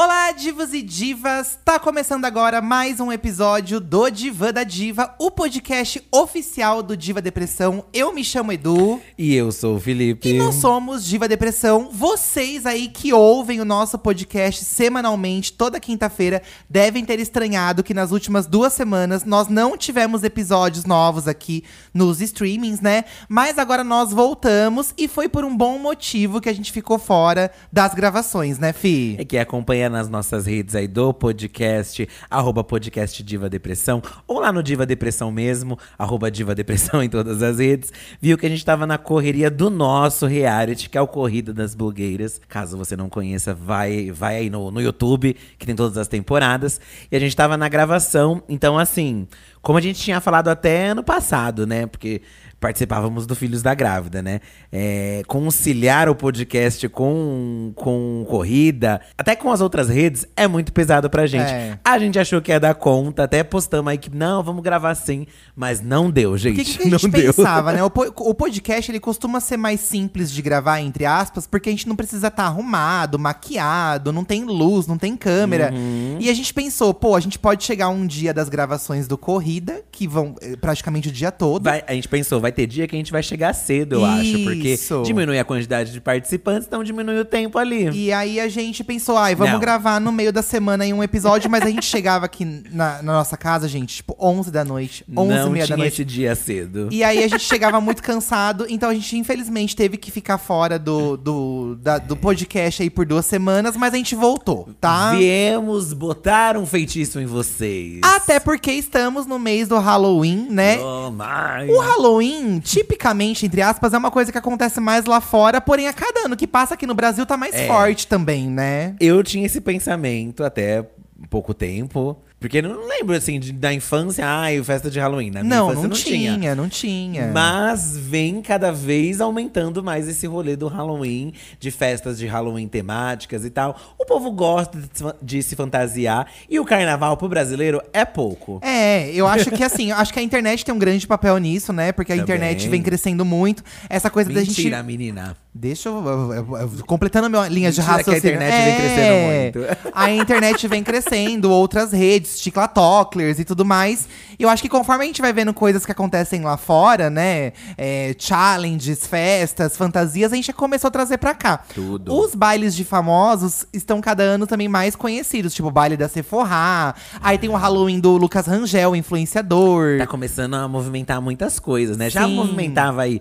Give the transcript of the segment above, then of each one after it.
Hola, Olá, divos e divas! Tá começando agora mais um episódio do Diva da Diva, o podcast oficial do Diva Depressão. Eu me chamo Edu. E eu sou o Felipe. E nós somos Diva Depressão. Vocês aí que ouvem o nosso podcast semanalmente, toda quinta-feira, devem ter estranhado que nas últimas duas semanas nós não tivemos episódios novos aqui nos streamings, né? Mas agora nós voltamos e foi por um bom motivo que a gente ficou fora das gravações, né, Fi? É que acompanha nas nossas redes aí do podcast, arroba podcast Diva Depressão, ou lá no Diva Depressão mesmo, arroba Diva Depressão em todas as redes, viu que a gente tava na correria do nosso reality, que é o Corrida das Blogueiras. Caso você não conheça, vai, vai aí no, no YouTube, que tem todas as temporadas. E a gente tava na gravação, então assim, como a gente tinha falado até ano passado, né? Porque participávamos do Filhos da Grávida, né? É, conciliar o podcast com, com corrida, até com as outras redes, é muito pesado pra gente. É. A gente achou que ia dar conta, até postamos aí que não, vamos gravar sim, mas não deu, gente. O que, que a gente não deu. pensava, né? O, po- o podcast ele costuma ser mais simples de gravar, entre aspas, porque a gente não precisa estar arrumado, maquiado, não tem luz, não tem câmera. Uhum. E a gente pensou, pô, a gente pode chegar um dia das gravações do Corrida, que vão eh, praticamente o dia todo. Vai- a gente pensou, vai ter dia que a gente vai chegar cedo, eu acho, porque Isso. diminui a quantidade de participantes, então diminui o tempo ali. E aí a gente pensou, ai, vamos Não. gravar no meio da semana em um episódio, mas a gente chegava aqui na, na nossa casa, gente, tipo, 11 da noite, 11 e não meia da noite. esse dia cedo. E aí a gente chegava muito cansado, então a gente infelizmente teve que ficar fora do, do, da- do podcast aí por duas semanas, mas a gente voltou, tá? Viemos botar um feitiço em vocês. Até porque estamos no mês do Halloween, né? Oh, my. O Halloween, tipicamente, entre aspas, é uma coisa que acontece mais lá fora, porém a cada ano que passa aqui no Brasil tá mais É. forte também, né? Eu tinha esse pensamento até pouco tempo. Porque eu não lembro, assim, de- da infância, ai, festa de Halloween. Na minha Não, infância não, tinha, não tinha. Mas vem cada vez aumentando mais esse rolê do Halloween, de festas de Halloween temáticas e tal. O povo gosta de se, de se fantasiar e o carnaval pro brasileiro é pouco. É, eu acho que assim, acho que a internet tem um grande papel nisso, né? Porque a Também. internet vem crescendo muito. Essa coisa da Mentira, gente. menina. Deixa eu, eu- eu- Completando a minha linha de Mentira que a raciocínio. internet vem É, crescendo muito. A internet vem crescendo, outras redes, TikTokers e tudo mais. E eu acho que conforme a gente vai vendo coisas que acontecem lá fora, né? é, challenges, festas, fantasias, a gente começou a trazer pra cá. Tudo. Os bailes de famosos estão cada ano também mais conhecidos, tipo o baile da Sephora. Aí tem o Halloween do Lucas Rangel, influenciador. Tá começando a movimentar muitas coisas, né? Já Sim. movimentava aí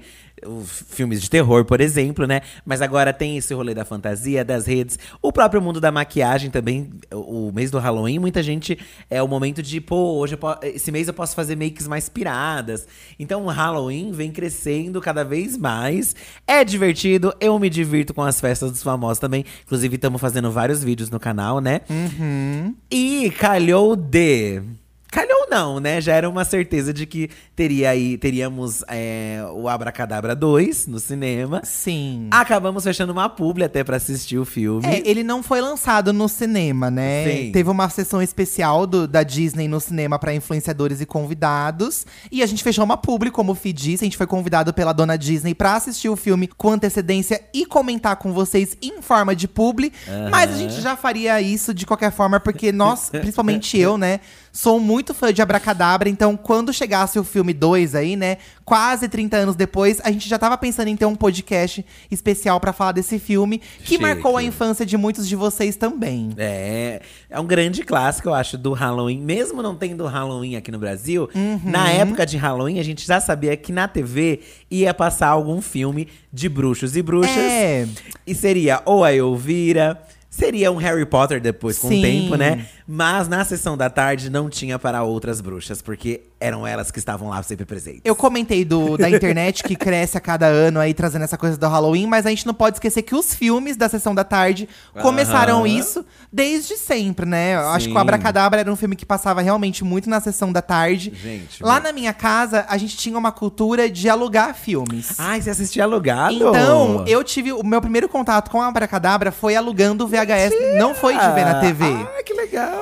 filmes de terror, por exemplo, né? Mas agora tem esse rolê da fantasia, das redes. O próprio mundo da maquiagem também. O mês do Halloween, muita gente é o momento de, pô, hoje eu po- esse mês eu posso fazer makes mais piradas. Então o Halloween vem crescendo cada vez mais. É divertido, eu me divirto com as festas dos famosos também. Inclusive, estamos fazendo vários vídeos no canal, né? Uhum. E calhou de. Calhou não, né? Já era uma certeza de que teria aí, teríamos é, o Abracadabra 2 no cinema. Sim. Acabamos fechando uma publi até pra assistir o filme. É, ele não foi lançado no cinema, né? Sim. Teve uma sessão especial do- da Disney no cinema para influenciadores e convidados. E a gente fechou uma publi, como o Fih disse. A gente foi convidado pela dona Disney pra assistir o filme com antecedência e comentar com vocês em forma de publi. Mas a gente já faria isso de qualquer forma, porque nós, principalmente eu, né? Sou muito fã de Abracadabra, então quando chegasse o filme 2 aí, né? Quase 30 anos depois, a gente já tava pensando em ter um podcast especial pra falar desse filme, que Chique. marcou a infância de muitos de vocês também. É, é um grande clássico, eu acho, do Halloween. Mesmo não tendo Halloween aqui no Brasil, Uhum. na época de Halloween, a gente já sabia que na TV ia passar algum filme de bruxos e bruxas. É. E seria ou a Elvira, seria um Harry Potter depois, com o tempo, né? Mas na sessão da tarde não tinha para outras bruxas, porque eram elas que estavam lá sempre presentes. Eu comentei do, da internet que cresce a cada ano aí, trazendo essa coisa do Halloween, mas a gente não pode esquecer que os filmes da Sessão da Tarde começaram Aham. isso desde sempre, né? Eu acho que o Sim. Abracadabra era um filme que passava realmente muito na Sessão da Tarde. Gente, Lá na minha casa, a gente tinha uma cultura de alugar filmes. Ai, você assistia alugado? Então, eu tive. O meu primeiro contato com a Abracadabra foi alugando o VHS. Não foi de ver na TV. Ah, que legal.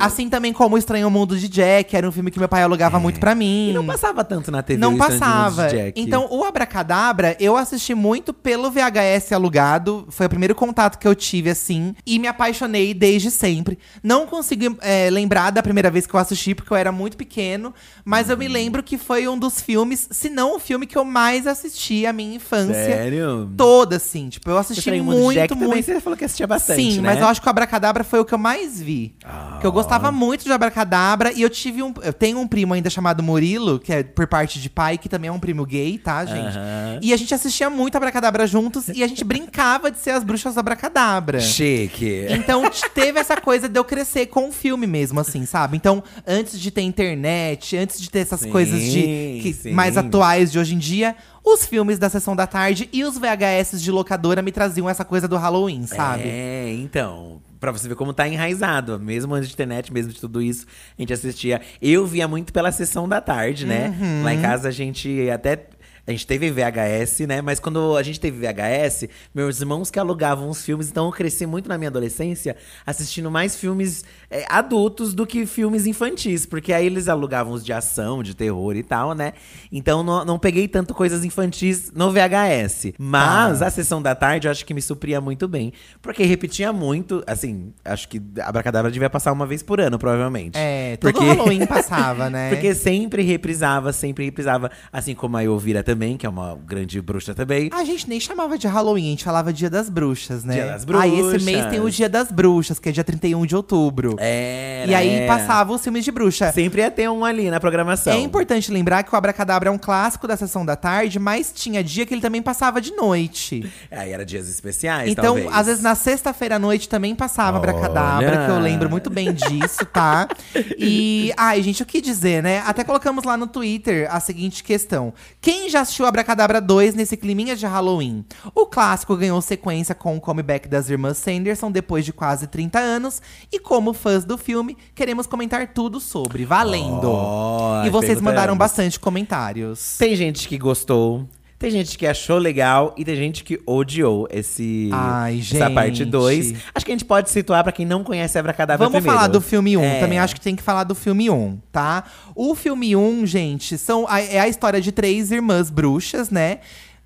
Assim também como O Estranho Mundo de Jack, era um filme que meu pai alugava muito pra mim. É. E não passava tanto na TV. Não passava. Então, o Abracadabra, eu assisti muito pelo VHS alugado. Foi o primeiro contato que eu tive, assim. E me apaixonei desde sempre. Não consigo é, lembrar da primeira vez que eu assisti, porque eu era muito pequeno. Mas eu me lembro que foi um dos filmes, se não o filme que eu mais assisti a minha infância. Sério? Toda, assim. Tipo, eu assisti de muito, Jack também muito. você falou que assistia bastante, Sim, né? mas eu acho que o Abracadabra foi o que eu mais vi. Que eu gostava muito de Abracadabra. E eu tive um. Eu tenho um primo ainda chamado Murilo, que é por parte de pai, que também é um primo gay, tá, gente? Aham. E a gente assistia muito Abracadabra juntos e a gente brincava de ser as bruxas do Abracadabra. Chique. Então t- teve essa coisa de eu crescer com o filme mesmo, assim, sabe? Então, antes de ter internet, antes de ter essas Sim, coisas de que- sim. mais atuais de hoje em dia, os filmes da sessão da tarde e os VHS de locadora me traziam essa coisa do Halloween, sabe? É, então. Pra você ver como tá enraizado. Mesmo antes de internet, mesmo de tudo isso, a gente assistia. Eu via muito pela sessão da tarde, né? Uhum. Lá em casa a gente até. A gente teve VHS, né? Mas quando a gente teve VHS, meus irmãos que alugavam os filmes, então eu cresci muito na minha adolescência assistindo mais filmes é, adultos do que filmes infantis. Porque aí eles alugavam os de ação, de terror e tal, né? Então não, não peguei tanto coisas infantis no VHS. Mas Ah. a sessão da tarde eu acho que me supria muito bem. Porque repetia muito, assim, acho que Abracadabra devia passar uma vez por ano, provavelmente. É, todo Porque- Halloween passava, né? Porque sempre reprisava, sempre reprisava. Assim como a Elvira também, que é uma grande bruxa também. A gente nem chamava de Halloween, a gente falava Dia das Bruxas, né? Dia das Aí esse mês Bruxas. tem o Dia das Bruxas, que é dia 31 de outubro. Era, e aí era. passava os filmes de bruxa. Sempre ia ter um ali na programação. É importante lembrar que o Abracadabra é um clássico da sessão da tarde, mas tinha dia que ele também passava de noite. Aí era dias especiais, Então, talvez. às vezes na sexta-feira à noite também passava Abracadabra, que eu lembro muito bem disso, tá? E, ai, gente, o que dizer, né? Até colocamos lá no Twitter a seguinte questão: Quem já assistiu Abracadabra 2 nesse climinha de Halloween? O clássico ganhou sequência com o comeback das irmãs Sanderson depois de quase 30 anos, e como fãs do filme, queremos comentar tudo sobre. Valendo! Ó, e vocês mandaram bastante comentários. Tem gente que gostou. Tem gente que achou legal e tem gente que odiou esse, Ai, essa parte gente. 2. Acho que a gente pode situar pra quem não conhece Abracadabra Vamos primeiro. falar do filme 1. É. Também acho que tem que falar do filme 1, tá? O filme 1, gente, são, a- é a história de três irmãs bruxas, né?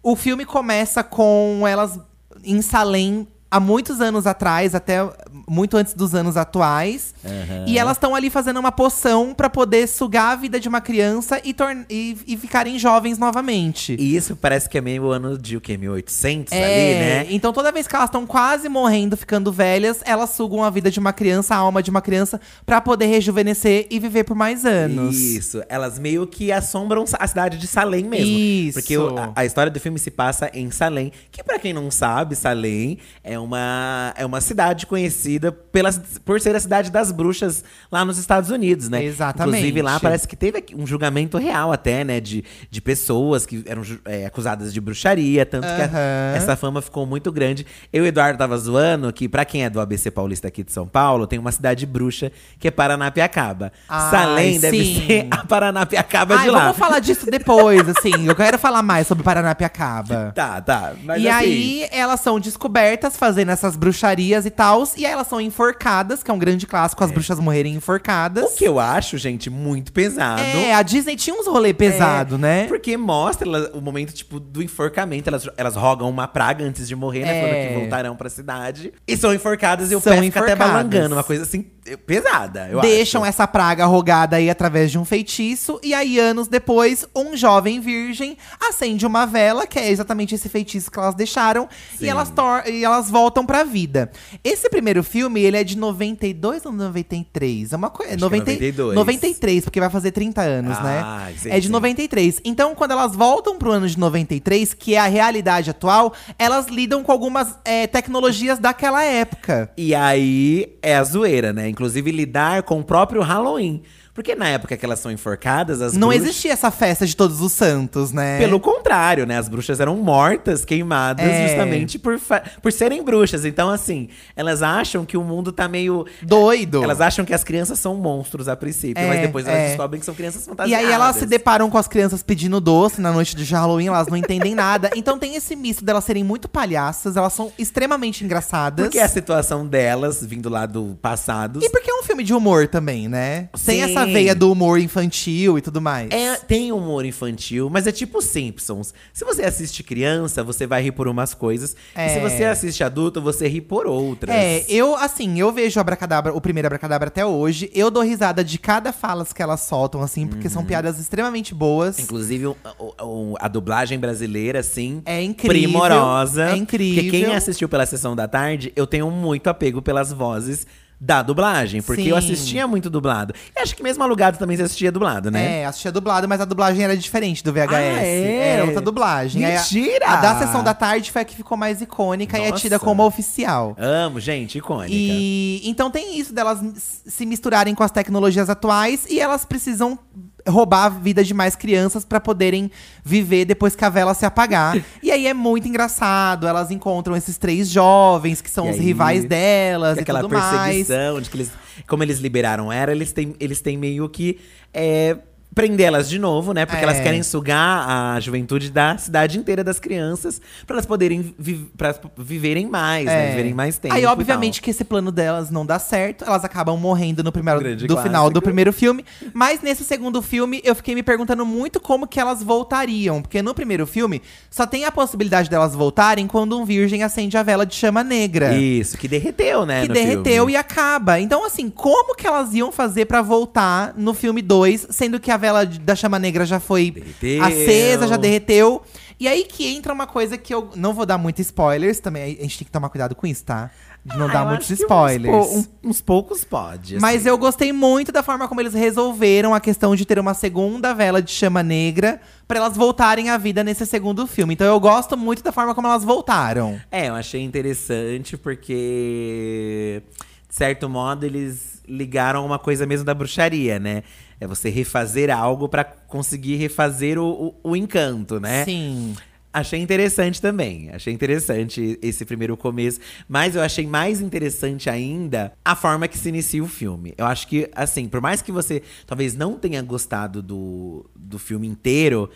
O filme começa com elas em Salem há muitos anos atrás, até muito antes dos anos atuais. E elas estão ali fazendo uma poção pra poder sugar a vida de uma criança e, e, e ficarem jovens novamente. E isso parece que é meio ano de o quê? 1800 É, ali, né? Então toda vez que elas estão quase morrendo, ficando velhas, elas sugam a vida de uma criança, a alma de uma criança, pra poder rejuvenescer e viver por mais anos. Isso, elas meio que assombram a cidade de Salem mesmo. Isso. Porque o- a, a história do filme se passa em Salem, que pra quem não sabe, Salem é uma, é uma cidade conhecida pela, por ser a cidade das bruxas lá nos Estados Unidos, né? Exatamente. Inclusive lá parece que teve um julgamento real até, né? De, de pessoas que eram é, acusadas de bruxaria, tanto que a- essa fama ficou muito grande. Eu e o Eduardo tava zoando que, pra quem é do ABC Paulista aqui de São Paulo, tem uma cidade bruxa que é Paranapiacaba. Ai, Salem deve sim. ser a Paranapiacaba Ai, de lá. vamos falar disso depois, assim. Eu quero falar mais sobre Paranapiacaba. Tá, tá. E assim, aí, elas são descobertas fazendo essas bruxarias e tal. E aí, elas são enforcadas, que é um grande clássico, as bruxas morrerem enforcadas. O que eu acho, gente, muito pesado. É, a Disney tinha uns rolê pesado, É, né? Porque mostra ela- o momento, tipo, do enforcamento. Elas, elas rogam uma praga antes de morrer, né? É. Falando que voltarão pra cidade. E são enforcadas e o São pé fica até balangando. Uma coisa, assim, pesada, eu Deixam acho. essa praga rogada aí através de um feitiço. E aí, anos depois, um jovem virgem acende uma vela, que é exatamente esse feitiço que elas deixaram. Sim. E elas, e elas voltam pra vida. Esse primeiro filme, ele é de 92 ou 93? É uma coisa. É 92. 93, porque vai fazer 30 anos, Ah, né? sim, é de sim. 93. Então, quando elas voltam pro ano de 93, que é a realidade atual, elas lidam com algumas é, tecnologias daquela época. E aí é a zoeira, né? Inclusive lidar com o próprio Halloween. Porque na época que elas são enforcadas, as Não bruxas. existia essa festa de todos os santos, né? Pelo contrário, né? As bruxas eram mortas, queimadas, É. justamente por, fa- por serem bruxas. Então, assim, elas acham que o mundo tá meio. Doido. Elas acham que as crianças são monstros a princípio, É, mas depois elas é. descobrem que são crianças E fantasiadas. aí elas se deparam com as crianças pedindo doce na noite de Halloween, elas não entendem nada. Então tem esse misto delas serem muito palhaças, elas são extremamente engraçadas. Porque é a situação delas, vindo lá do passado. E porque é um filme de humor também, né? Tem Sim. essa veia do humor infantil e tudo mais. É, tem humor infantil, mas é tipo Simpsons. Se você assiste criança, você vai rir por umas coisas. E É. se você assiste adulto, você ri por outras. É, eu, assim, eu vejo o Abracadabra, o primeiro Abracadabra até hoje. Eu dou risada de cada falas que elas soltam, assim, porque são piadas extremamente boas. Inclusive, a dublagem brasileira, assim. É incrível, Primorosa. é incrível. Porque quem assistiu pela sessão da tarde, eu tenho muito apego pelas vozes da dublagem. Porque eu Sim. assistia muito dublado. E acho que mesmo alugado também você assistia dublado, né? É, assistia dublado, mas a dublagem era diferente do VHS. Ah, é? Era outra dublagem. Aí a- Mentira! A, da sessão da tarde foi a que ficou mais icônica e é Nossa. tida como oficial. Amo, gente, icônica. E então tem isso delas se misturarem com as tecnologias atuais e elas precisam roubar a vida de mais crianças pra poderem viver depois que a vela se apagar. e aí é muito engraçado, elas encontram esses três jovens que são E os aí, rivais delas E aquela tudo mais. perseguição, de que eles. Como eles liberaram era, eles têm, eles têm meio que. É, prendê-las de novo, né? Porque É. elas querem sugar a juventude da cidade inteira das crianças pra elas poderem vi pra viverem mais, né? Viverem mais tempo. É. Aí, e obviamente, que esse plano delas não dá certo. Elas acabam morrendo no primeiro Grande do final do clássico. primeiro filme. Mas nesse segundo filme, eu fiquei me perguntando muito como que elas voltariam. Porque no primeiro filme, só tem a possibilidade delas voltarem quando um virgem acende a vela de chama negra. Isso, que derreteu, né? Que derreteu filme. e acaba. Então, assim, como que elas iam fazer pra voltar no filme 2, sendo que a vela da chama negra já foi Derreteu. acesa, já derreteu? E aí que entra uma coisa que eu não vou dar muitos spoilers também. A gente tem que tomar cuidado com isso, tá? De não Ah, dar muitos spoilers. Uns, po- um- uns poucos pode. Mas assim. eu gostei muito da forma como eles resolveram a questão de ter uma segunda vela de chama negra pra elas voltarem à vida nesse segundo filme. Então eu gosto muito da forma como elas voltaram. É, eu achei interessante porque, de certo modo, eles ligaram uma coisa mesmo da bruxaria, né? É você refazer algo pra conseguir refazer o, o, o encanto, né? Sim. Achei interessante também. Achei interessante esse primeiro começo. Mas eu achei mais interessante ainda a forma que se inicia o filme. Eu acho que, assim, por mais que você talvez não tenha gostado do, do filme inteiro.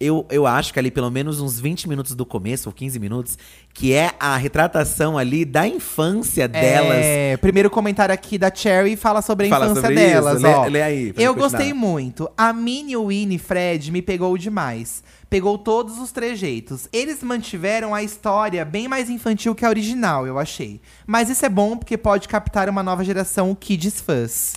Eu, eu acho que ali, pelo menos uns 20 minutos do começo, ou 15 minutos, que é a retratação ali da infância delas. É, primeiro comentário aqui da Cherry fala sobre a Fala infância sobre delas, isso. Lê- ó. lê aí, pra Eu gostei muito. A Minnie, Winnie e Fred me pegou demais. Pegou todos os trejeitos. Eles mantiveram a história bem mais infantil que a original, eu achei. Mas isso é bom porque pode captar uma nova geração Kids fãs.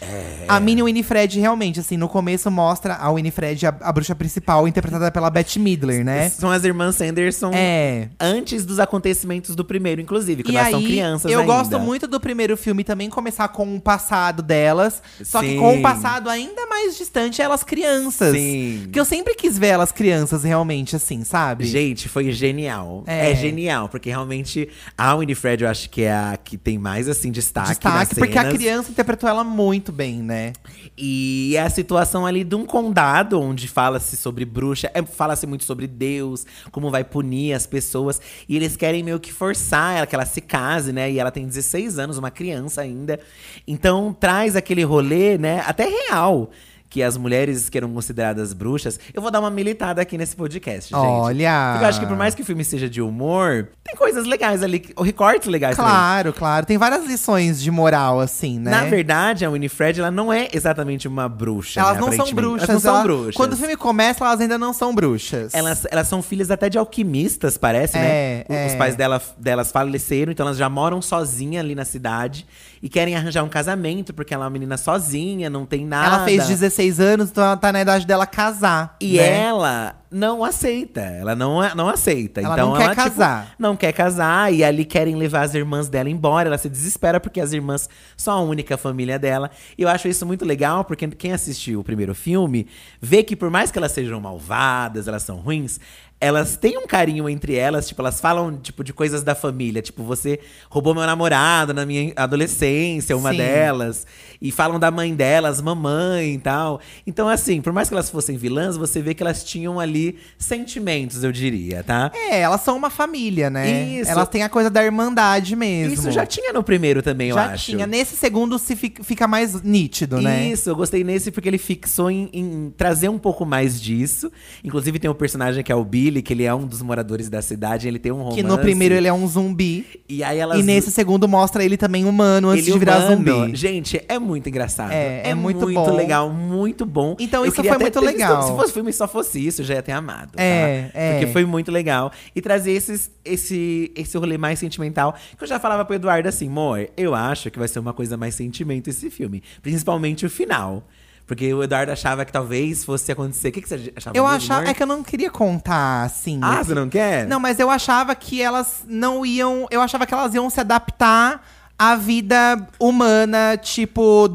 É. A Minnie Winifred, realmente, assim, no começo mostra a Winifred, a, a bruxa principal, interpretada pela Bette Midler, né? São as irmãs Sanderson É. antes dos acontecimentos do primeiro, inclusive, quando E elas aí, são crianças eu ainda. gosto muito do primeiro filme também começar com o passado delas, só que Sim. com um passado ainda mais distante, elas crianças. Sim. Que eu sempre quis ver elas crianças realmente assim, sabe? Gente, foi genial. É. É. genial, porque realmente a Winifred eu acho que é a que tem mais assim destaque, Destaque, porque a cenas. criança interpretou ela muito bem, né? E é a situação ali de um condado onde fala-se sobre bruxa, é, fala-se muito sobre Deus, como vai punir as pessoas. E eles querem meio que forçar ela, que ela se case, né? E ela tem 16 anos, uma criança ainda. Então traz aquele rolê, né? Até real. Que as mulheres que eram consideradas bruxas. Eu vou dar uma militada aqui nesse podcast, gente. Olha! Porque eu acho que por mais que o filme seja de humor, tem coisas legais ali, recortes legais também. Claro, claro. Tem várias lições de moral, assim, né? Na verdade, a Winifred, ela não é exatamente uma bruxa. elas né, não são bruxas. Elas não são ela- bruxas. Quando o filme começa, elas ainda não são bruxas. Elas, elas são filhas até de alquimistas, parece, É, né? O- Os é. pais dela, delas faleceram, então elas já moram sozinhas ali na cidade. E querem arranjar um casamento, porque ela é uma menina sozinha, não tem nada. Ela fez 16 anos, então ela tá na idade dela casar. E né? ela não aceita. Ela não, não aceita. Ela então não quer ela, tipo, casar. não quer casar. E ali querem levar as irmãs dela embora. Ela se desespera porque as irmãs são a única família dela. E eu acho isso muito legal, porque quem assistiu o primeiro filme vê que por mais que elas sejam malvadas, elas são ruins, elas têm um carinho entre elas, tipo, elas falam, tipo, de coisas da família. Tipo, você roubou meu namorado na minha adolescência, uma Sim. delas. E falam da mãe delas, mamãe e tal. Então, assim, por mais que elas fossem vilãs, você vê que elas tinham ali sentimentos, eu diria, tá? É, elas são uma família, né? Isso. Elas têm a coisa da irmandade mesmo. Isso já tinha no primeiro também, eu Já acho. tinha. Nesse segundo se fi- fica mais nítido, né? Isso, eu gostei nesse porque ele fixou em, em trazer um pouco mais disso. Inclusive tem um personagem que é o Billy, que ele é um dos moradores da cidade, ele tem um romance. Que no primeiro ele é um zumbi. E aí elas E nesse segundo mostra ele também humano antes ele de virar humano. zumbi. Gente, é muito engraçado. É, é muito bom. legal, muito bom. Então Eu isso foi muito ter visto- legal. Se fosse filme só fosse isso, eu já ia ter amado. tá? É, é. Porque foi muito legal. E trazer esses, esse, esse rolê mais sentimental. Que eu já falava pro Eduardo assim, amor, eu acho que vai ser uma coisa mais sentimento esse filme. Principalmente o final. Porque o Eduardo achava que talvez fosse acontecer. O que, que você achava? Eu achava. É que eu não queria contar, assim. Ah, você não quer? Não, mas eu achava que elas não iam. Eu achava que elas iam se adaptar à vida humana, tipo,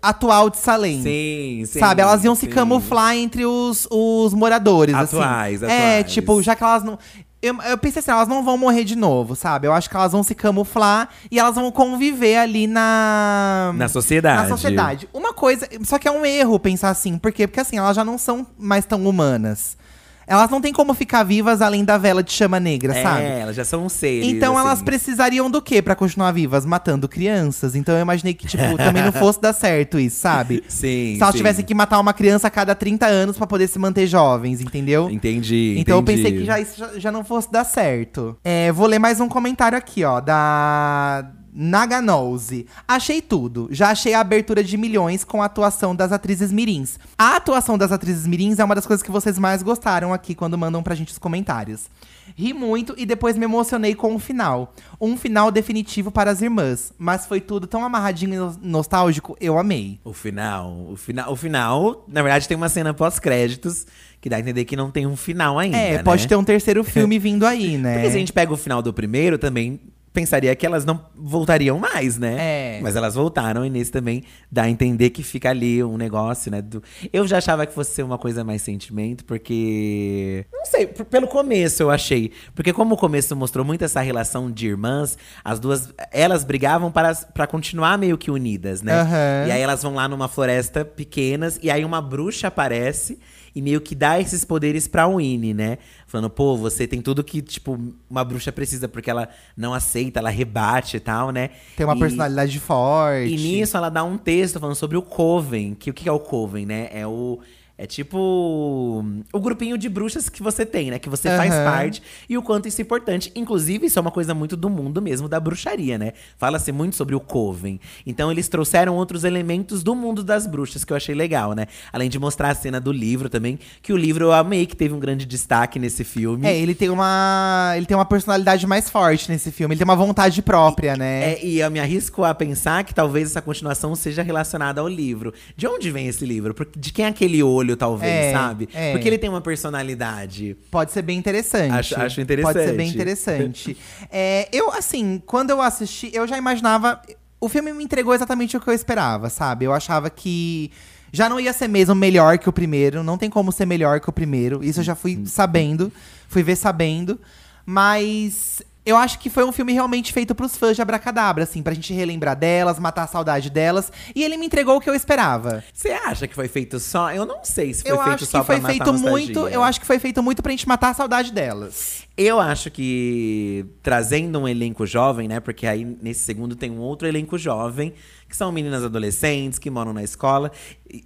atual de Salem. Sim, sim. Sabe, elas iam se sim. camuflar entre os, os moradores, Atuais, assim. É, atuais. tipo, já que elas não. Eu, eu pensei assim, elas não vão morrer de novo, sabe? Eu acho que elas vão se camuflar e elas vão conviver ali na. Na sociedade. Na sociedade. Uma coisa. Só que é um erro pensar assim. Por quê? Porque assim, elas já não são mais tão humanas. Elas não têm como ficar vivas além da vela de chama negra, É, sabe? elas já são seres. Então assim. elas precisariam do quê pra continuar vivas? Matando crianças. Então eu imaginei que, tipo, também não fosse dar certo isso, sabe? Sim. Se elas sim. tivessem que matar uma criança a cada 30 anos pra poder se manter jovens, entendeu? Entendi. Então eu entendi. pensei que já, isso já, já não fosse dar certo. É, vou ler mais um comentário aqui, ó, da Naganose. Achei tudo. Já achei a abertura de milhões com a atuação das atrizes mirins. A atuação das atrizes mirins é uma das coisas que vocês mais gostaram aqui quando mandam pra gente os comentários. Ri muito e depois me emocionei com o final. Um final definitivo para as irmãs. Mas foi tudo tão amarradinho e no- nostálgico, eu amei. O final, o final, o final, na verdade tem uma cena pós-créditos que dá a entender que não tem um final ainda, É, né? pode ter um terceiro filme vindo aí, né? Porque se a gente pega o final do primeiro também pensaria que elas não voltariam mais, né? É. Mas elas voltaram e nesse também dá a entender que fica ali um negócio, né? do- Eu já achava que fosse ser uma coisa mais sentimento, porque. Não sei, pelo começo eu achei. Porque como o começo mostrou muito essa relação de irmãs, as duas. Elas brigavam para, para continuar meio que unidas, né? Aham. E aí elas vão lá numa floresta pequenas, e aí uma bruxa aparece e meio que dá esses poderes pra Winnie, né? Falando, pô, você tem tudo que, tipo, uma bruxa precisa, porque ela não aceita, ela rebate e tal, né? Tem uma E- personalidade forte. E nisso ela dá um texto falando sobre o Coven. Que o que é o Coven, né? É o. É tipo o grupinho de bruxas que você tem, né? Que você faz Aham. parte e o quanto isso é importante. Inclusive, isso é uma coisa muito do mundo mesmo da bruxaria, né? Fala-se muito sobre o Coven. Então, eles trouxeram outros elementos do mundo das bruxas que eu achei legal, né? Além de mostrar a cena do livro também, que o livro eu amei, que teve um grande destaque nesse filme. É, ele tem uma. Ele tem uma personalidade mais forte nesse filme. Ele tem uma vontade própria, né? É, e eu me arrisco a pensar que talvez essa continuação seja relacionada ao livro. De onde vem esse livro? De quem é aquele olho, talvez, É, sabe? é. Porque ele tem uma personalidade. Pode ser bem interessante. Acho- acho interessante. Pode ser bem interessante. É, eu, assim, quando eu assisti, eu já imaginava. O filme me entregou exatamente o que eu esperava, sabe? Eu achava que já não ia ser mesmo melhor que o primeiro. Não tem como ser melhor que o primeiro. Isso eu já fui sabendo. Fui ver sabendo. Mas. Eu acho que foi um filme realmente feito pros fãs de Abracadabra, assim, pra gente relembrar delas, matar a saudade delas. E ele me entregou o que eu esperava. Você acha que foi feito só? Eu não sei se foi eu feito só que foi pra matar feito a nostalgia. muito. Eu acho que foi feito muito pra gente matar a saudade delas. Eu acho que trazendo um elenco jovem, né? Porque aí nesse segundo tem um outro elenco jovem, que são meninas adolescentes que moram na escola.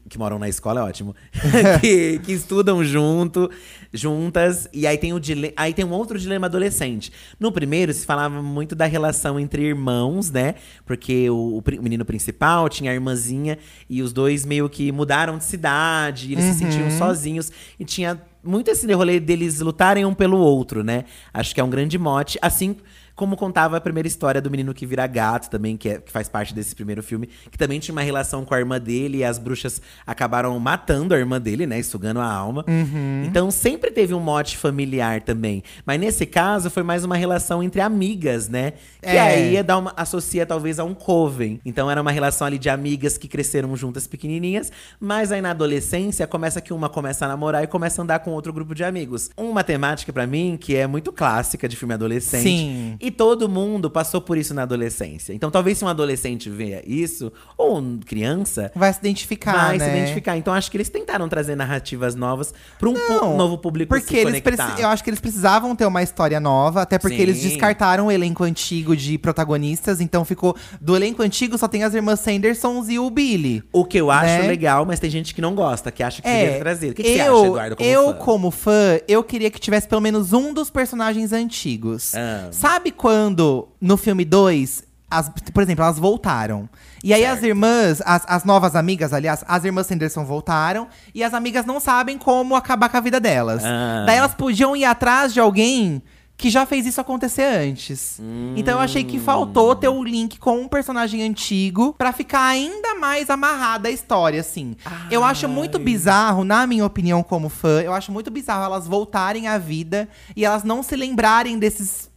Que moram na escola é ótimo. que, que estudam junto, juntas. E aí tem, o dile- aí tem um outro dilema adolescente. No primeiro se falava muito da relação entre irmãos, né? Porque o, o menino principal tinha a irmãzinha e os dois meio que mudaram de cidade, e eles se sentiam sozinhos. E tinha muito esse rolê deles lutarem um pelo outro, né? Acho que é um grande mote. Assim como contava a primeira história do menino que vira gato também, que, é, que faz parte desse primeiro filme, que também tinha uma relação com a irmã dele e as bruxas acabaram matando a irmã dele, né? Sugando a alma. Uhum. Então sempre teve um mote familiar também. Mas nesse caso foi mais uma relação entre amigas, né? Que É. aí dá uma, associa talvez a um coven. Então era uma relação ali de amigas que cresceram juntas pequenininhas, mas aí na adolescência começa que uma começa a namorar e começa a andar com outro grupo de amigos. Uma temática pra mim que é muito clássica de filme adolescente. Sim. E todo mundo passou por isso na adolescência. Então talvez se um adolescente veja isso, ou um criança, Vai se identificar, vai né? se identificar. Então acho que eles tentaram trazer narrativas novas para um Não, novo público Porque eles eu acho que eles precisavam ter uma história nova, até porque eles Sim. descartaram o elenco antigo de protagonistas, então ficou do elenco antigo só tem as irmãs Sandersons e o Billy. O que eu acho né? legal, mas tem gente que não gosta, que acha que É, devia trazer. O que, que você eu, acha, Eduardo, como eu fã? como fã, eu queria que tivesse pelo menos um dos personagens antigos. Ah. Sabe quando no filme 2, as, por exemplo, elas voltaram. E aí as irmãs, as, as novas amigas, aliás, as irmãs Sanderson voltaram e as amigas não sabem como acabar com a vida delas. Ah. Daí elas podiam ir atrás de alguém que já fez isso acontecer antes. Então eu achei que faltou ter o link com um personagem antigo pra ficar ainda mais amarrada a história, assim. Eu acho muito bizarro, na minha opinião como fã, eu acho muito bizarro elas voltarem à vida e elas não se lembrarem desses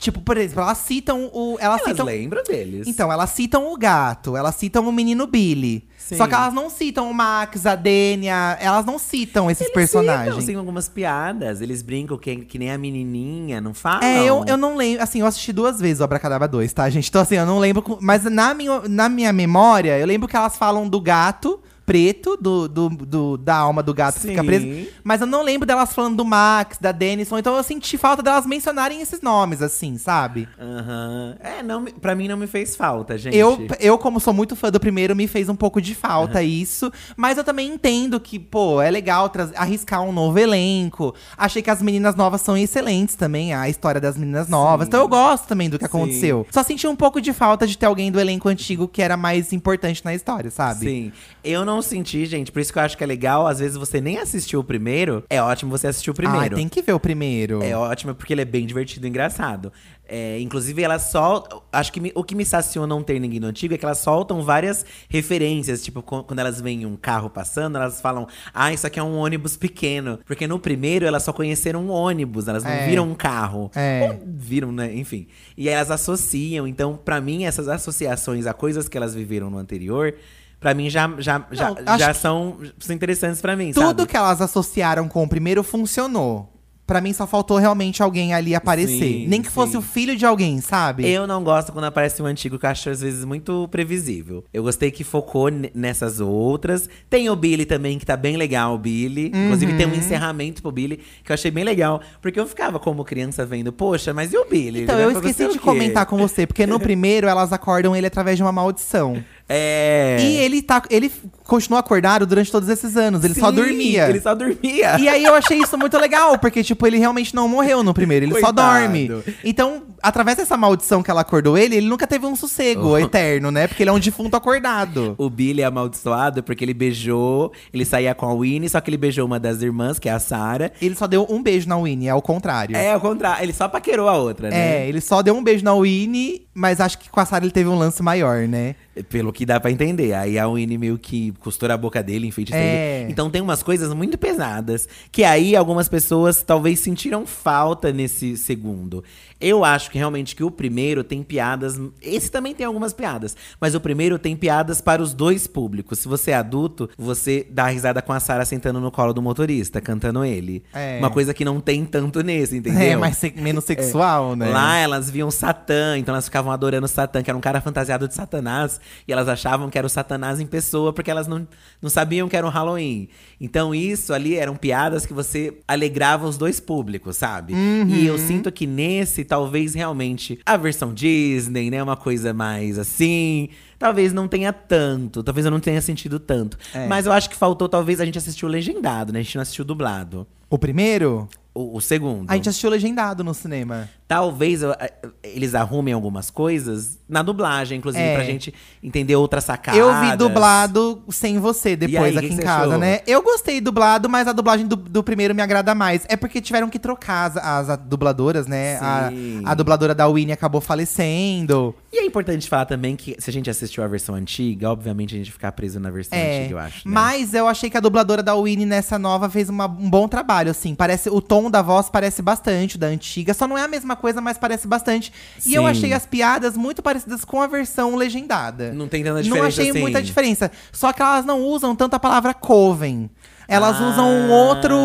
Tipo, por exemplo, elas citam o. Elas, Elas citam. lembram deles. Então, elas citam o gato, elas citam o menino Billy. Sim. Só que elas não citam o Max, a Dênia, elas não citam esses Eles personagens. Citam, sim, algumas piadas. Eles brincam que, que nem a menininha, não falam? É, eu, eu não lembro. Assim, eu assisti duas vezes o Abracadabra 2, tá, gente? Então, assim, eu não lembro. Mas na minha, na minha memória, eu lembro que elas falam do gato preto, do, do, do- da alma do gato que fica Sim. preso. Mas eu não lembro delas falando do Max, da Denison. Então eu senti falta delas mencionarem esses nomes, assim, sabe? Aham. É, não, pra mim não me fez falta, gente. Eu, eu, como sou muito fã do primeiro, me fez um pouco de falta isso. Mas eu também entendo que, pô, é legal arriscar um novo elenco. Achei que as meninas novas são excelentes também, a história das meninas novas. Então eu gosto também do que aconteceu. Só senti um pouco de falta de ter alguém do elenco antigo que era mais importante na história, sabe? Sim. Eu não senti, gente. Por isso que eu acho que é legal. Às vezes você nem assistiu o primeiro. É ótimo você assistir o primeiro. Ai, tem que ver o primeiro. É ótimo porque ele é bem divertido e engraçado. É, inclusive, elas só. Acho que me- o que me saciou não ter ninguém no antigo é que elas soltam várias referências. Tipo, quando elas veem um carro passando, elas falam: Ah, isso aqui é um ônibus pequeno. Porque no primeiro elas só conheceram um ônibus, elas não É. viram um carro. É. Ou viram, né? Enfim. E aí elas associam. Então, pra mim, essas associações a coisas que elas viveram no anterior. Pra mim já, já, já, já são, são interessantes pra mim, Tudo sabe? que elas associaram com o primeiro funcionou. Pra mim só faltou realmente alguém ali aparecer. Sim, Nem que fosse sim. o filho de alguém, sabe? Eu não gosto quando aparece um antigo que eu acho às vezes muito previsível. Eu gostei que focou nessas outras. Tem o Billy também, que tá bem legal, o Billy. Inclusive tem um Uhum. encerramento pro Billy, que eu achei bem legal. Porque eu ficava como criança vendo, poxa, mas e o Billy? Então, eu esqueci de comentar com você, porque no primeiro elas acordam ele através de uma maldição. É. E ele tá. Ele continuou acordado durante todos esses anos. Ele só Sim, dormia. Ele só dormia. E aí eu achei isso muito legal, porque, tipo, ele realmente não morreu no primeiro, ele só Coitado. dorme. Então, através dessa maldição que ela acordou ele, ele nunca teve um sossego eterno, né? Porque ele é um defunto acordado. O Billy é amaldiçoado porque ele beijou, ele saía com a Winnie, só que ele beijou uma das irmãs, que é a Sarah. Ele só deu um beijo na Winnie, é o contrário. É, ao contrário, ele só paquerou a outra, né? É, ele só deu um beijo na Winnie, mas acho que com a Sarah ele teve um lance maior, né? Pelo que dá pra entender. Aí a Winnie meio que costura a boca dele, enfeitiça É. ele. Então tem umas coisas muito pesadas. Que aí algumas pessoas talvez sentiram falta nesse segundo. Eu acho que realmente que o primeiro tem piadas. Esse também tem algumas piadas. Mas o primeiro tem piadas para os dois públicos. Se você é adulto, você dá risada com a Sarah sentando no colo do motorista, cantando ele. É. Uma coisa que não tem tanto nesse, entendeu? É, mas se- menos sexual, né? Lá elas viam Satã, então elas ficavam adorando Satã, que era um cara fantasiado de Satanás. E elas achavam que era o Satanás em pessoa, porque elas não, não sabiam que era um Halloween. Então isso ali eram piadas que você alegrava os dois públicos, sabe? E eu sinto que nesse, talvez realmente, a versão Disney, né? Uma coisa mais assim. Talvez não tenha tanto, talvez eu não tenha sentido tanto. É. Mas eu acho que faltou, talvez, a gente assistiu legendado, né? A gente não assistiu dublado. O primeiro? O, o segundo. A gente assistiu legendado no cinema. Talvez eu- eh, eles arrumem algumas coisas na dublagem, inclusive, É. pra gente entender outras sacadas. Eu vi dublado sem você depois aí, aqui em casa, achou? né? Eu gostei dublado, mas a dublagem do, do primeiro me agrada mais. É porque tiveram que trocar as, as dubladoras, né? A, a dubladora da Winnie acabou falecendo. E é importante falar também que se a gente assistiu a versão antiga, obviamente a gente ficar preso na versão É, antiga, eu acho. né? mas eu achei que a dubladora da Winnie nessa nova fez uma- um bom trabalho, assim. Parece, o tom da voz parece bastante da antiga. Só não é a mesma coisa, mas parece bastante. E eu Sim. achei as piadas muito parecidas com a versão legendada. Não tem tanta Não diferença achei assim. muita diferença. Só que elas não usam tanto a palavra coven. Elas Ah. usam um outro.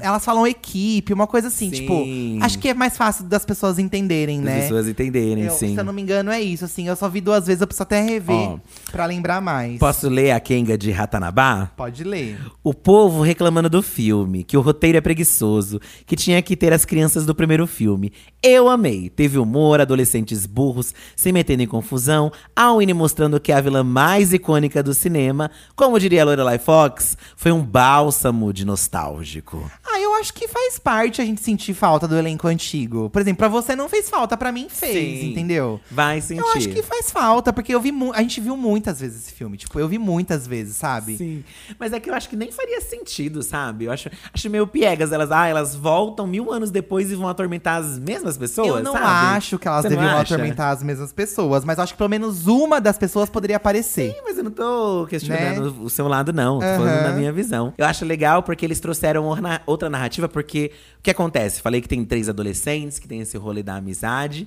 Elas falam equipe, uma coisa assim. Sim. Tipo, acho que é mais fácil das pessoas entenderem, As né? pessoas entenderem, Eu- sim. se eu não me engano, é isso, assim. Eu só vi duas vezes, eu preciso até rever Ó. pra lembrar mais. Posso ler a Kenga de Ratanabá? Pode ler. O povo reclamando do filme, que o roteiro é preguiçoso, que tinha que ter as crianças do primeiro filme. Eu amei. Teve humor, adolescentes burros se metendo em confusão, a Winnie mostrando que é a vilã mais icônica do cinema. Como diria a Lorelai Fox, foi um bálsamo de nostálgico. Ah, acho que faz parte a gente sentir falta do elenco antigo. Por exemplo, pra você não fez falta, pra mim fez, Sim. entendeu? Vai sentir. Eu acho que faz falta, porque eu vi a gente viu muitas vezes esse filme. Tipo, eu vi muitas vezes, sabe? Sim. Mas é que eu acho que nem faria sentido, sabe? Eu acho, acho meio piegas. Elas, ah, elas voltam mil anos depois e vão atormentar as mesmas pessoas, Eu não sabe? acho que elas Você deviam atormentar as mesmas pessoas, mas acho que pelo menos uma das pessoas poderia aparecer. Sim, mas eu não tô questionando Né? o seu lado, não. Tô falando da minha visão. Eu acho legal porque eles trouxeram outra narrativa, porque o que acontece? Falei que tem três adolescentes, que tem esse rolê da amizade.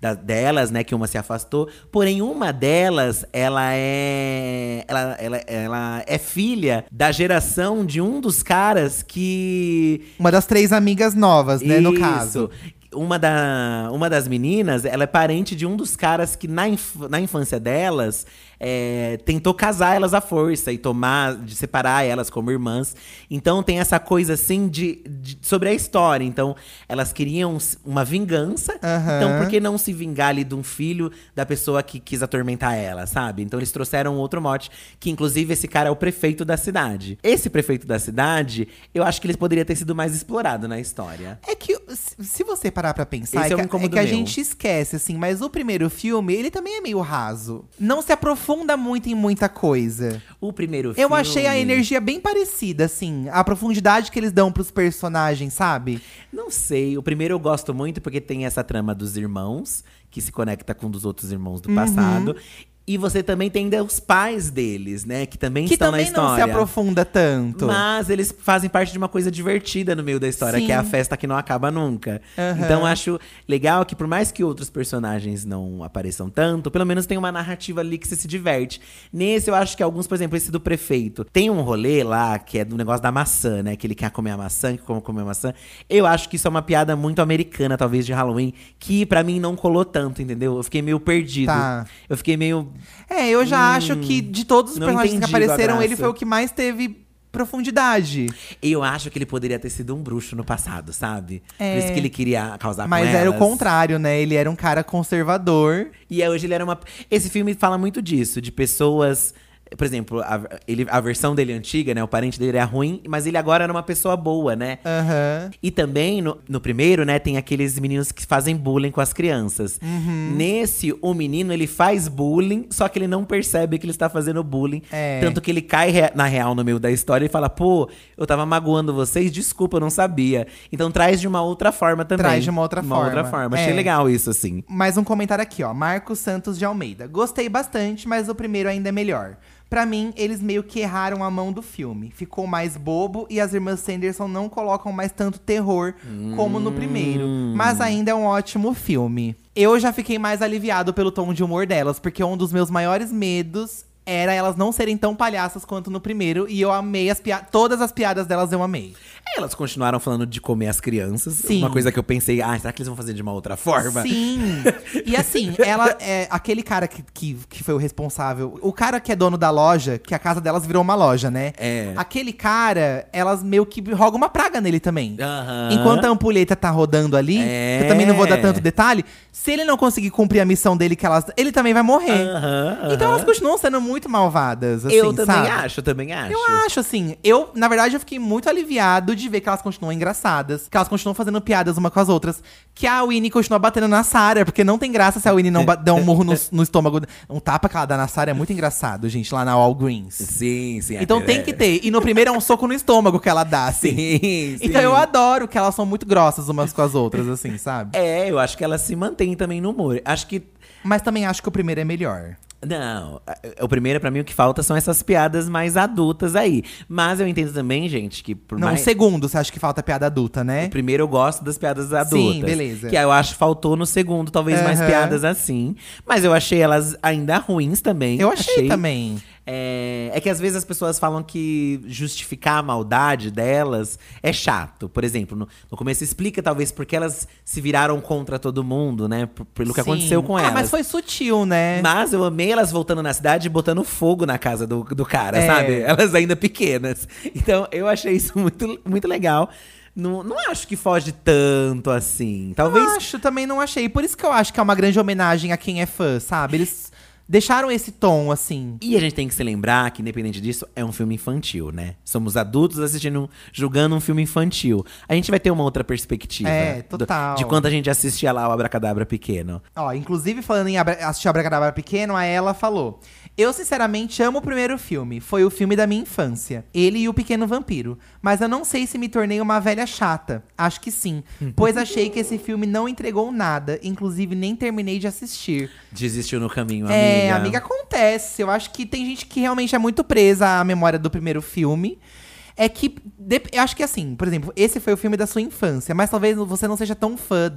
da- delas, né, que uma se afastou. Porém, uma delas, ela é. Ela, ela, ela é filha da geração de um dos caras que Uma das três amigas novas, né, no isso. caso. Uma, da, uma das meninas, ela é parente de um dos caras que na, inf- na infância delas é, tentou casar elas à força e tomar, de separar elas como irmãs. Então tem essa coisa assim de, de- sobre a história. Então elas queriam uma vingança. Aham. Então por que não se vingar ali de um filho da pessoa que quis atormentar ela, sabe? Então eles trouxeram outro mote, que inclusive esse cara é o prefeito da cidade. Esse prefeito da cidade, eu acho que ele poderia ter sido mais explorado na história. É que, se- você parar pra pensar, Esse é é, um é que a gente esquece, assim. Mas o primeiro filme, ele também é meio raso. Não se aprofunda muito em muita coisa. O primeiro Eu filme. achei a energia bem parecida, assim. A profundidade que eles dão pros personagens, sabe? Não sei. O primeiro eu gosto muito porque tem essa trama dos irmãos, que se conecta com um dos outros irmãos do Uhum. passado. E você também tem ainda os pais deles, né? Que também Que estão na também não se história. aprofunda tanto. Mas eles fazem parte de uma coisa divertida no meio da história, Sim. que é a festa que não acaba nunca. Aham. Então acho legal que, por mais que outros personagens não apareçam tanto, pelo menos tem uma narrativa ali que você se diverte. Nesse, eu acho que alguns, por exemplo, esse do prefeito, tem um rolê lá que é do negócio da maçã, né? Que ele quer comer a maçã, que como comer a maçã. Eu acho que isso é uma piada muito americana, talvez, de Halloween, que pra mim não colou tanto, entendeu? Eu fiquei meio perdido. Tá. Eu fiquei meio. É, eu já acho que de todos os Hum, personagens que apareceram, ele foi o que mais teve profundidade. Eu acho que ele poderia ter sido um bruxo no passado, sabe? É. Por isso que ele queria causar Mas com era o elas. contrário, né? Ele era um cara conservador. E aí, hoje ele era uma. Esse filme fala muito disso, de pessoas. Por exemplo, a, ele, a versão dele antiga, né? O parente dele era ruim, mas ele agora era uma pessoa boa, né? Aham. E também, no, no primeiro, né, tem aqueles meninos que fazem bullying com as crianças. Uhum. Nesse, o menino, ele faz bullying, só que ele não percebe que ele está fazendo bullying. É. Tanto que ele cai re- na real no meio da história e fala, pô, eu tava magoando vocês, desculpa, eu não sabia. Então traz de uma outra forma também. Traz de uma outra uma outra forma. forma. É. Achei legal isso, assim. Mais um comentário aqui, ó. Marcos Santos de Almeida. Gostei bastante, mas o primeiro ainda é melhor. Pra mim, eles meio que erraram a mão do filme. Ficou mais bobo e as irmãs Sanderson não colocam mais tanto terror como no primeiro. Mas ainda é um ótimo filme. Eu já fiquei mais aliviado pelo tom de humor delas, porque um dos meus maiores medos era elas não serem tão palhaças quanto no primeiro. E eu amei as piadas. Todas as piadas delas eu amei. Aí Elas continuaram falando de comer as crianças. Sim. Uma coisa que eu pensei, ah, será que eles vão fazer de uma outra forma? Sim. E assim, ela é aquele cara que, que, que foi o responsável. O cara que é dono da loja, que a casa delas virou uma loja, né? É. Aquele cara, elas meio que rogam uma praga nele também. Aham. Enquanto a ampulheta tá rodando ali, É. eu também não vou dar tanto detalhe, se ele não conseguir cumprir a missão dele, que elas, ele também vai morrer. Aham, Então elas continuam sendo muito malvadas, assim, eu também sabe? acho, eu também acho. Eu acho, assim, eu, na verdade, eu fiquei muito aliviado de ver que elas continuam engraçadas, que elas continuam fazendo piadas uma com as outras, que a Winnie continua batendo na Sarah, porque não tem graça se a Winnie não ba- der um murro no, no estômago. Um tapa que ela dá na Sarah é muito engraçado, gente, lá na Walgreens. Sim, sim. Então tem que ter. E no primeiro é um soco no estômago que ela dá, assim. Sim, Então sim. eu adoro que elas são muito grossas umas com as outras, assim, sabe? É, eu acho que ela se mantém também no humor. Acho que. Mas também acho que o primeiro é melhor. Não, o primeiro, pra mim, o que falta são essas piadas mais adultas aí. Mas eu entendo também, gente, que por Não, mais. o segundo, você acha que falta piada adulta, né? O primeiro eu gosto das piadas adultas. beleza. Que eu acho que faltou no segundo, talvez, mais Aham. piadas assim. Mas eu achei elas ainda ruins também. Eu achei, também. É, é que às vezes as pessoas falam que justificar a maldade delas é chato. Por exemplo, no, no começo explica talvez porque elas se viraram contra todo mundo, né? P- Pelo que Sim. aconteceu com ah, elas. mas foi sutil, né? Mas eu amei elas voltando na cidade e botando fogo na casa do, do cara, É. sabe? Elas ainda pequenas. Então eu achei isso muito, muito legal. Não, não acho que foge tanto assim. Talvez. Eu acho, também não achei. Por isso que eu acho que é uma grande homenagem a quem é fã, sabe? Eles deixaram esse tom, assim. E a gente tem que se lembrar que, independente disso, é um filme infantil, né? Somos adultos assistindo, julgando um filme infantil. A gente vai ter uma outra perspectiva. É, do- total. de quando a gente assistia lá o Abracadabra pequeno. Ó, inclusive falando em Abra assistir Abracadabra Pequeno, a ela falou: Eu sinceramente amo o primeiro filme. Foi o filme da minha infância. Ele e o Pequeno Vampiro. Mas eu não sei se me tornei uma velha chata. Acho que sim. pois achei que esse filme não entregou nada. Inclusive, nem terminei de assistir. Desistiu no caminho, amiga. É, amiga, acontece. Eu acho que tem gente que realmente é muito presa à memória do primeiro filme. É que. Eu acho que assim, por exemplo, esse foi o filme da sua infância, mas talvez você não seja tão fã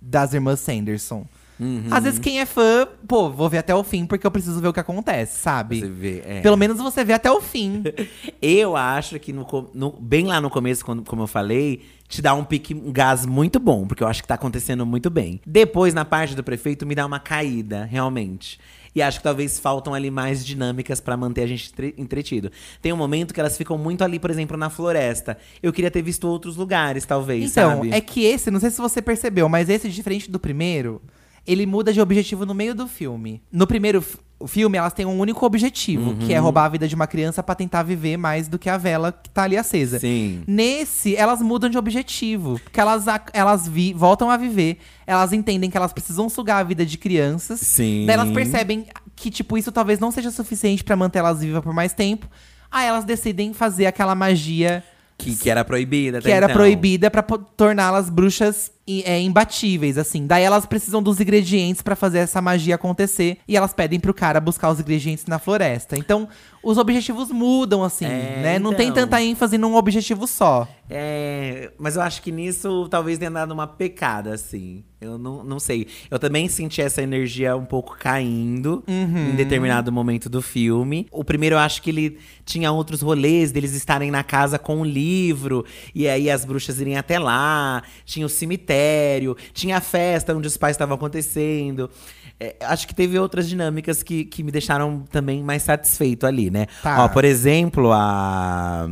das irmãs Sanderson. Uhum. Às vezes quem é fã, pô, vou ver até o fim porque eu preciso ver o que acontece, sabe? Você vê, é. Pelo menos você vê até o fim. Eu acho que no, no- bem lá no começo, quando, como eu falei, te dá um pique, um gás muito bom, porque eu acho que tá acontecendo muito bem. Depois, na parte do prefeito, me dá uma caída, realmente. E acho que talvez faltam ali mais dinâmicas pra manter a gente entre- entretido. Tem um momento que elas ficam muito ali, por exemplo, na floresta. Eu queria ter visto outros lugares, talvez, Então, sabe? é que esse, não sei se você percebeu, mas esse, diferente do primeiro, ele muda de objetivo no meio do filme. No primeiro filme, elas têm um único objetivo, que é Uhum. roubar a vida de uma criança pra tentar viver mais do que a vela que tá ali acesa. Sim. Nesse, elas mudam de objetivo. Porque elas, elas vi- voltam a viver. Elas entendem que elas precisam sugar a vida de crianças. Sim. Daí elas percebem que, tipo, isso talvez não seja suficiente pra manter elas vivas por mais tempo. Aí elas decidem fazer aquela magia Que, que era proibida que era então. proibida pra po- torná-las bruxas é, imbatíveis, assim. Daí elas precisam dos ingredientes pra fazer essa magia acontecer e elas pedem pro cara buscar os ingredientes na floresta. Então, os objetivos mudam, assim, É, né? Não tem então. tanta ênfase num objetivo só. É, mas eu acho que nisso talvez tenha dado uma pecada, assim. Eu não, não sei. Eu também senti essa energia um pouco caindo Uhum. em determinado momento do filme. O primeiro eu acho que ele tinha outros rolês deles estarem na casa com um livro, e aí as bruxas irem até lá, tinha o cemitério, tinha a festa onde os pais estavam acontecendo. É, acho que teve outras dinâmicas que, que me deixaram também mais satisfeito ali, né? Tá. Ó, por exemplo, a,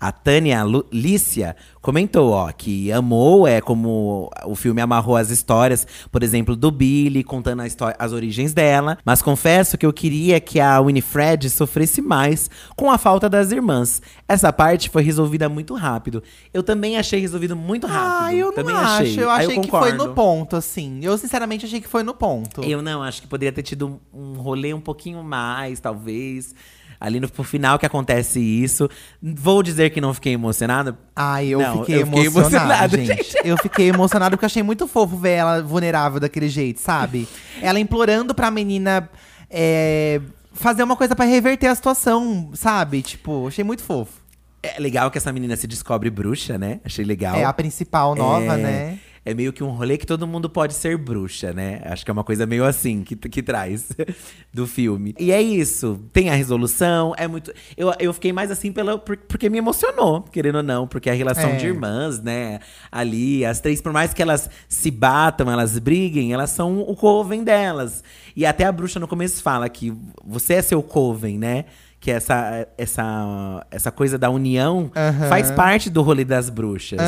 a Tânia Lu- Lícia comentou, ó, que amou, é como o filme amarrou as histórias, por exemplo, do Billy, contando as origens dela. Mas confesso que eu queria que a Winifred sofresse mais com a falta das irmãs. Essa parte foi resolvida muito rápido. Eu também achei resolvido muito rápido. Ah, eu não também acho. achei. Eu Aí achei que foi no ponto, assim. Eu, sinceramente, achei que foi no ponto. Eu não, acho que poderia ter tido um, rolê um pouquinho mais, talvez. Ali no pro final que acontece isso. Vou dizer que não fiquei emocionado. Ai, eu Não, fiquei eu fiquei emocionado, emocionado, gente. Eu fiquei emocionado porque achei muito fofo ver ela vulnerável daquele jeito, sabe? Ela implorando pra menina é, fazer uma coisa pra reverter a situação, sabe? Tipo, achei muito fofo. É legal que essa menina se descobre bruxa, né? Achei legal. É a principal nova, É, né? É meio que um rolê que todo mundo pode ser bruxa, né? Acho que é uma coisa meio assim que, que traz do filme. E é isso. Tem a resolução, é muito. Eu, eu fiquei mais assim pela, por- porque me emocionou, querendo ou não, porque a relação É. de irmãs, né? Ali, as três, por mais que elas se batam, elas briguem, elas são o coven delas. E até a bruxa no começo fala que você é seu coven, né? Que essa, essa, essa coisa da união Aham. faz parte do rolê das bruxas.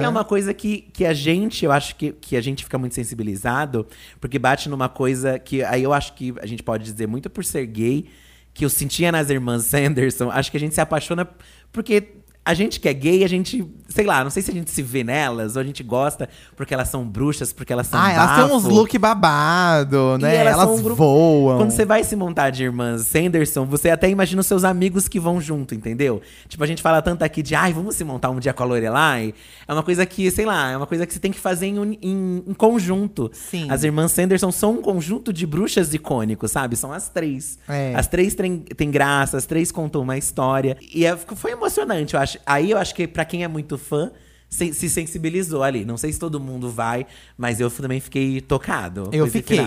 E é uma coisa que, que a gente, eu acho que, que a gente fica muito sensibilizado, porque bate numa coisa que aí eu acho que a gente pode dizer muito por ser gay, que eu sentia nas irmãs Sanderson, acho que a gente se apaixona porque a gente que é gay, a gente, sei lá, não sei se a gente se vê nelas, ou a gente gosta porque elas são bruxas, porque elas são Ah, elas têm uns bafo. look babado, E né? elas Elas, são um grupo- voam. Quando você vai se montar de irmãs Sanderson, você até imagina os seus amigos que vão junto, entendeu? Tipo, a gente fala tanto aqui de, ai, vamos se montar um dia com a Lorelai. É uma coisa que, sei lá, é uma coisa que você tem que fazer em, em- em conjunto. Sim. As irmãs Sanderson são um conjunto de bruxas icônicos, sabe? São as três. É. As três têm, têm graça, as três contam uma história. E é- foi emocionante, eu acho. Aí eu acho que pra quem é muito fã, se, se sensibilizou ali. Não sei se todo mundo vai, mas eu também fiquei tocado. Eu fiquei.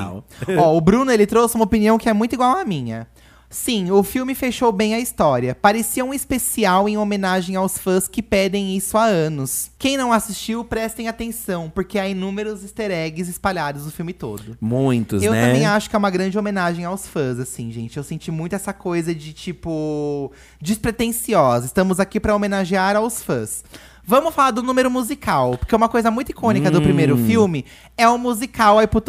Ó, o Bruno, ele trouxe uma opinião que é muito igual à minha. Sim, o filme fechou bem a história. Parecia um especial em homenagem aos fãs que pedem isso há anos. Quem não assistiu, prestem atenção, porque há inúmeros easter eggs espalhados no filme todo. Muitos, Eu né? também acho que é uma grande homenagem aos fãs, assim, gente. Eu senti muito essa coisa de, tipo, despretensiosa. Estamos aqui pra homenagear aos fãs. Vamos falar do número musical, porque uma coisa muito icônica do primeiro Hum. filme é o musical I Put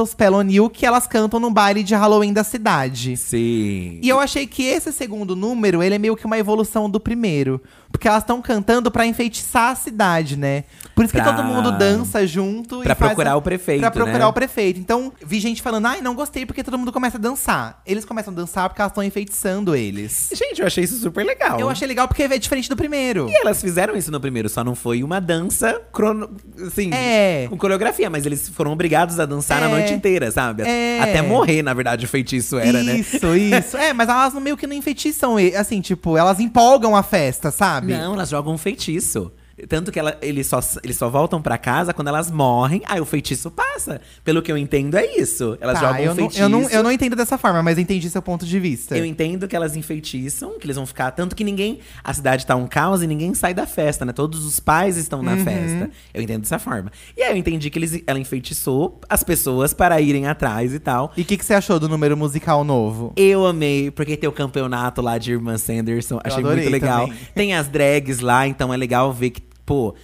que elas cantam no baile de Halloween da cidade. Sim. E eu achei que esse segundo número, ele é meio que uma evolução do primeiro. Porque elas estão cantando pra enfeitiçar a cidade, né? Por isso que Pra- todo mundo dança junto. Pra e procurar a- o prefeito, Pra procurar né? o prefeito. Então, vi gente falando, ai, não gostei porque todo mundo começa a dançar. Eles começam a dançar porque elas estão enfeitiçando eles. Gente, eu achei isso super legal. Eu achei legal porque é diferente do primeiro. E elas fizeram isso no primeiro, só não foi uma dança crono... assim, É. com coreografia, mas eles foram obrigados a dançar a É. noite inteira, sabe? É. Até morrer, na verdade, o feitiço era, né? isso, isso. É, mas elas meio que não enfeitiçam, assim, tipo, elas empolgam a festa, sabe? Não, elas jogam um feitiço. Tanto que ela, eles, só, eles só voltam pra casa quando elas morrem, aí o feitiço passa. Pelo que eu entendo, é isso. Elas Tá, jogam eu, um não, feitiço. eu, não, eu não entendo dessa forma, mas entendi seu ponto de vista. Eu entendo que elas enfeitiçam, que eles vão ficar. Tanto que ninguém. A cidade tá um caos e ninguém sai da festa, né? Todos os pais estão Uhum. na festa. Eu entendo dessa forma. E aí eu entendi que eles, ela enfeitiçou as pessoas para irem atrás e tal. E o que, que você achou do número musical novo? Eu amei, porque tem o campeonato lá de Irmã Sanderson. achei muito legal. também. Tem as drags lá, então é legal ver que, pô.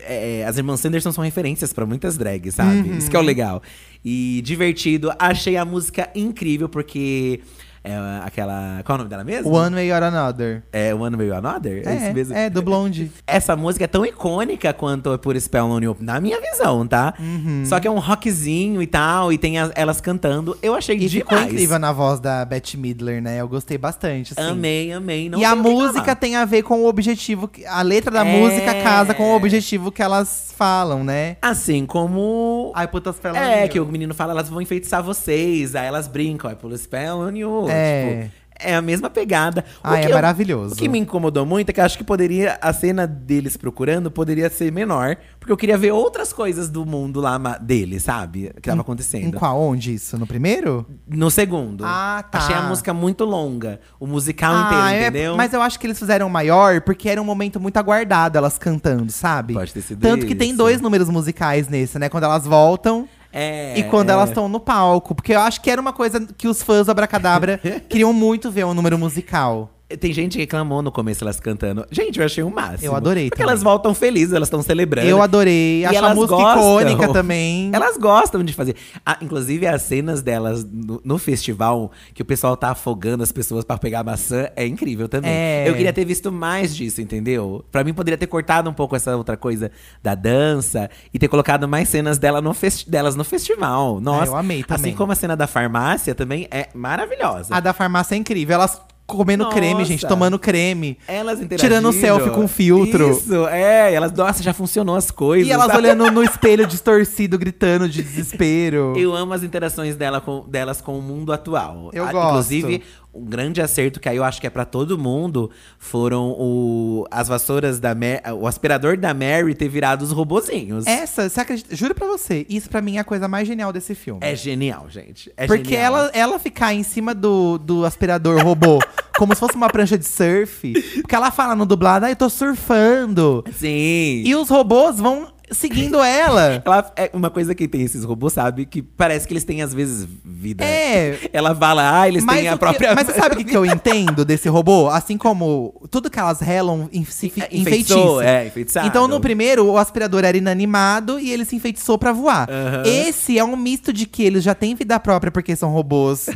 é, as irmãs Sanderson são referências pra muitas drags, sabe? Isso que Uhum. é o legal. E divertido. Achei a música incrível, porque. É aquela. Qual é o nome dela mesmo? One Way or Another. É One Way or Another? É, isso mesmo? É, é do Blonde. Essa música é tão icônica quanto Por Spell on You, na minha visão, tá? Uhum. Só que é um rockzinho e tal, e tem as- elas cantando. Eu achei E demais. ficou incrível na voz da Bette Midler, né? Eu gostei bastante, assim. Amei, amei. Não e a música tem a ver com o objetivo. que- A letra da É. música casa com o objetivo que elas falam, né? Assim como. Ai, putas spell É, que o menino fala, elas vão enfeitiçar vocês. Aí elas brincam, é por spell on you. É. Tipo, é a mesma pegada. Que é eu- maravilhoso. O que me incomodou muito é que eu acho que poderia. A cena deles procurando poderia ser menor. Porque eu queria ver outras coisas do mundo lá dele, sabe? Que tava Em acontecendo. qual? Onde isso? No primeiro? No segundo. Ah, tá. Achei a música muito longa. O musical Ah, inteiro, é- entendeu? mas eu acho que eles fizeram maior porque era um momento muito aguardado elas cantando, sabe? Pode ter sido Tanto que tem isso. dois números musicais nesse, né? Quando elas voltam É, e quando é. elas estão no palco. Porque eu acho que era uma coisa que os fãs do Abracadabra queriam muito ver um número musical. Tem gente que reclamou no começo elas cantando. Gente, eu achei o máximo. Eu adorei Porque também. elas voltam felizes, elas estão celebrando. Eu adorei. E Acho a música gostam. icônica também. Elas gostam de fazer. Ah, inclusive, as cenas delas no, no festival, que o pessoal tá afogando as pessoas pra pegar maçã, é incrível também. É. Eu queria ter visto mais disso, entendeu? Pra mim, poderia ter cortado um pouco essa outra coisa da dança e ter colocado mais cenas dela no delas no festival. Nossa, eu amei também. Assim como a cena da farmácia também é maravilhosa. A da farmácia é incrível. Elas comendo Nossa. creme, gente, tomando creme. Elas. Tirando selfie com filtro. Isso, é. Elas, nossa, já funcionou as coisas. E elas olhando no espelho distorcido, gritando de desespero. Eu amo as interações dela com, delas com o mundo atual. Eu Ah, gosto. Inclusive, um grande acerto que aí eu acho que é pra todo mundo foram o, as vassouras da Ma- o aspirador da Mary ter virado os robozinhos. Essa, você acredita? Juro pra você, isso pra mim é a coisa mais genial desse filme. É genial, gente. É Porque genial. ela, ela ficar em cima do, do aspirador robô como se fosse uma prancha de surf. Porque ela fala no dublado, ah, eu tô surfando. Sim. E os robôs vão seguindo ela. Ela é uma coisa que tem esses robôs, sabe? Que parece que eles têm, às vezes, vida. É. Ela fala, ah, eles Mas, têm a que- própria. mas você sabe o que, que eu entendo desse robô? Assim como tudo que elas relam em, se É, enfeitiçou, é, enfeitiçado. Então, no primeiro, o aspirador era inanimado e ele se enfeitiçou pra voar. Aham. Esse é um misto de que eles já têm vida própria porque são robôs.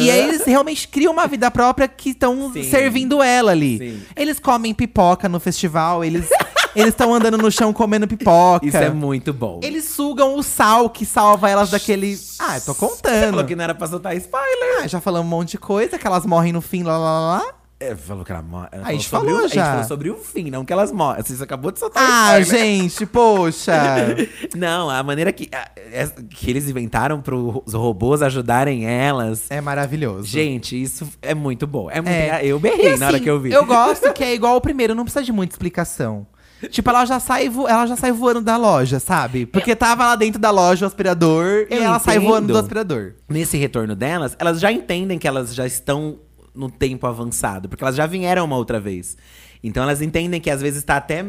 E aí eles realmente criam uma vida própria que estão servindo ela ali. Sim. Eles comem pipoca no festival, eles eles estão andando no chão comendo pipoca. Isso é muito bom. Eles sugam o sal que salva elas daquele. Ah, eu tô Você falou contando. que não era pra soltar spoiler. Ah, já falamos um monte de coisa, que elas morrem no fim, lá, lá, lá. É, falou que ela morre. ela A gente sobre falou o, A já. gente falou sobre o fim, não que elas morrem. Você acabou de soltar Ah, spoiler. gente, poxa. Não, a maneira que, a- é- que eles inventaram para os robôs ajudarem elas. É maravilhoso. Gente, isso é muito bom. É muito, É. Eu berrei na hora assim, que eu vi. Eu gosto que é igual o primeiro, não precisa de muita explicação. Tipo, ela já sai, vo- ela já sai voando da loja, sabe? Porque tava lá dentro da loja o aspirador e Eu ela sai voando do aspirador. Nesse retorno delas, elas já entendem que elas já estão no tempo avançado, porque elas já vieram uma outra vez. Então elas entendem que às vezes está até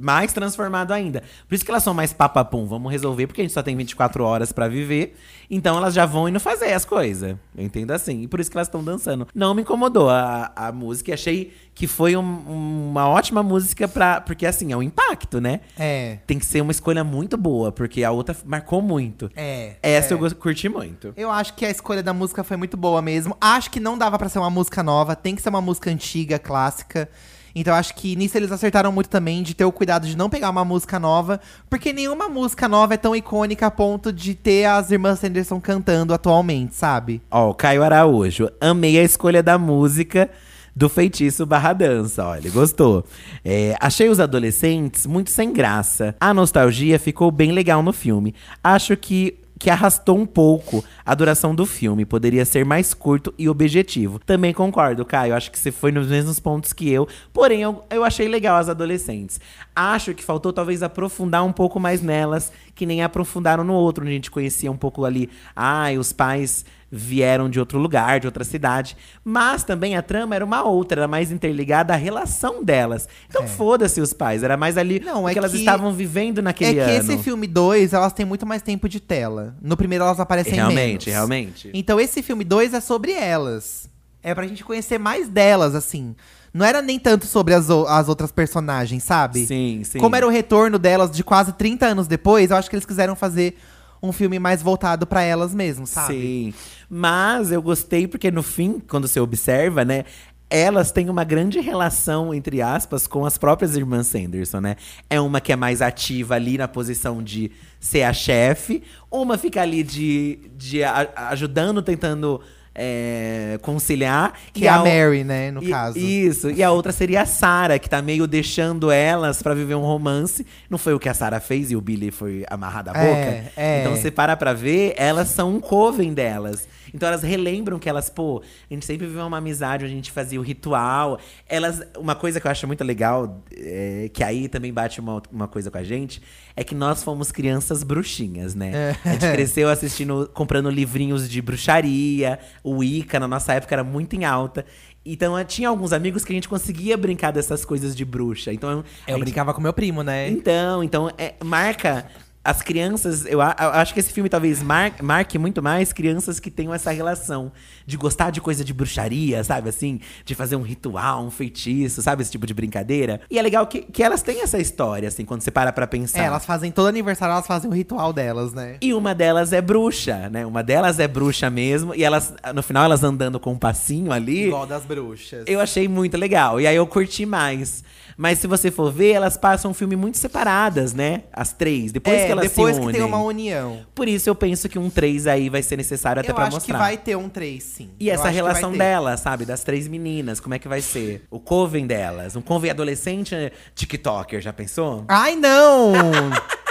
mais transformado ainda. Por isso que elas são mais papapum, vamos resolver, porque a gente só tem 24 horas pra viver. Então elas já vão indo fazer as coisas. Eu entendo assim. E por isso que elas estão dançando. Não me incomodou a, a música. e Achei que foi um- uma ótima música pra. Porque assim, é um impacto, né? É. Tem que ser uma escolha muito boa, porque a outra marcou muito. É. Essa é. eu curti muito. Eu acho que a escolha da música foi muito boa mesmo. Acho que não dava pra ser uma música nova, tem que ser uma música antiga, clássica. Então acho que nisso eles acertaram muito também de ter o cuidado de não pegar uma música nova, porque nenhuma música nova é tão icônica a ponto de ter as irmãs Sanderson cantando atualmente, sabe? Ó, o Caio Araújo. Amei a escolha da música do feitiço barra dança. Olha, gostou. É, achei os adolescentes muito sem graça. A nostalgia ficou bem legal no filme. Acho que. Que arrastou um pouco a duração do filme. Poderia ser mais curto e objetivo. Também concordo, Caio. Acho que você foi nos mesmos pontos que eu. Porém, eu, eu achei legal as adolescentes. Acho que faltou talvez aprofundar um pouco mais nelas, que nem aprofundaram no outro, onde a gente conhecia um pouco ali. Ah, os pais vieram de outro lugar, de outra cidade. Mas também a trama era uma outra, era mais interligada à relação delas. Então foda-se os pais, era mais ali Não, o é que elas que- estavam vivendo naquele é que ano. esse filme 2, elas têm muito mais tempo de tela. No primeiro elas aparecem Realmente, menos. realmente. Então esse filme 2 é sobre elas. É pra gente conhecer mais delas, assim. Não era nem tanto sobre as, as outras personagens, sabe? Sim, sim. Como era o retorno delas de quase 30 anos depois, eu acho que eles quiseram fazer um filme mais voltado pra elas mesmo, sabe? Sim. Mas eu gostei porque no fim, quando você observa, né? Elas têm uma grande relação, entre aspas, com as próprias irmãs Sanderson, né? É uma que é mais ativa ali na posição de ser a chefe, uma fica ali de, de a- ajudando, tentando é, conciliar. Que é a o- Mary, né, no e- caso. Isso. E a outra seria a Sarah, que tá meio deixando elas pra viver um romance. Não foi o que a Sarah fez e o Billy foi amarrado à É, boca? é. Então você para pra ver, elas são um coven delas. Então elas relembram que elas, pô, a gente sempre viveu uma amizade, a gente fazia o ritual. Elas, uma coisa que eu acho muito legal, é, que aí também bate uma, uma coisa com a gente, é que nós fomos crianças bruxinhas, né? É. A gente cresceu assistindo, comprando livrinhos de bruxaria, o Wicca na nossa época era muito em alta. Então eh, tinha alguns amigos que a gente conseguia brincar dessas coisas de bruxa. Então a Eu gente- brincava com meu primo, né? então, então é, marca as crianças. Eu, acho que esse filme talvez mar- marque muito mais crianças que tenham essa relação de gostar de coisa de bruxaria, sabe? Assim, de fazer um ritual, um feitiço, sabe? Esse tipo de brincadeira. E é legal que, que elas têm essa história, assim, quando você para pra pensar. É, elas fazem todo aniversário, elas fazem o ritual delas, né? E uma delas é bruxa, né? Uma delas é bruxa mesmo. E elas, no final, elas andando com um passinho ali. Igual das bruxas. Eu achei muito legal. E aí eu curti mais. Mas se você for ver, elas passam um filme muito separadas, né? As três. Depois é, que elas depois se que tem uma união. Por isso eu penso que um 3 aí vai ser necessário até eu pra acho mostrar. que vai ter um 3, sim. E Eu essa acho que relação vai ter. delas, sabe? Das três meninas, como é que vai ser? O coven delas. Um coven adolescente eh, TikToker, já pensou? Ai, não!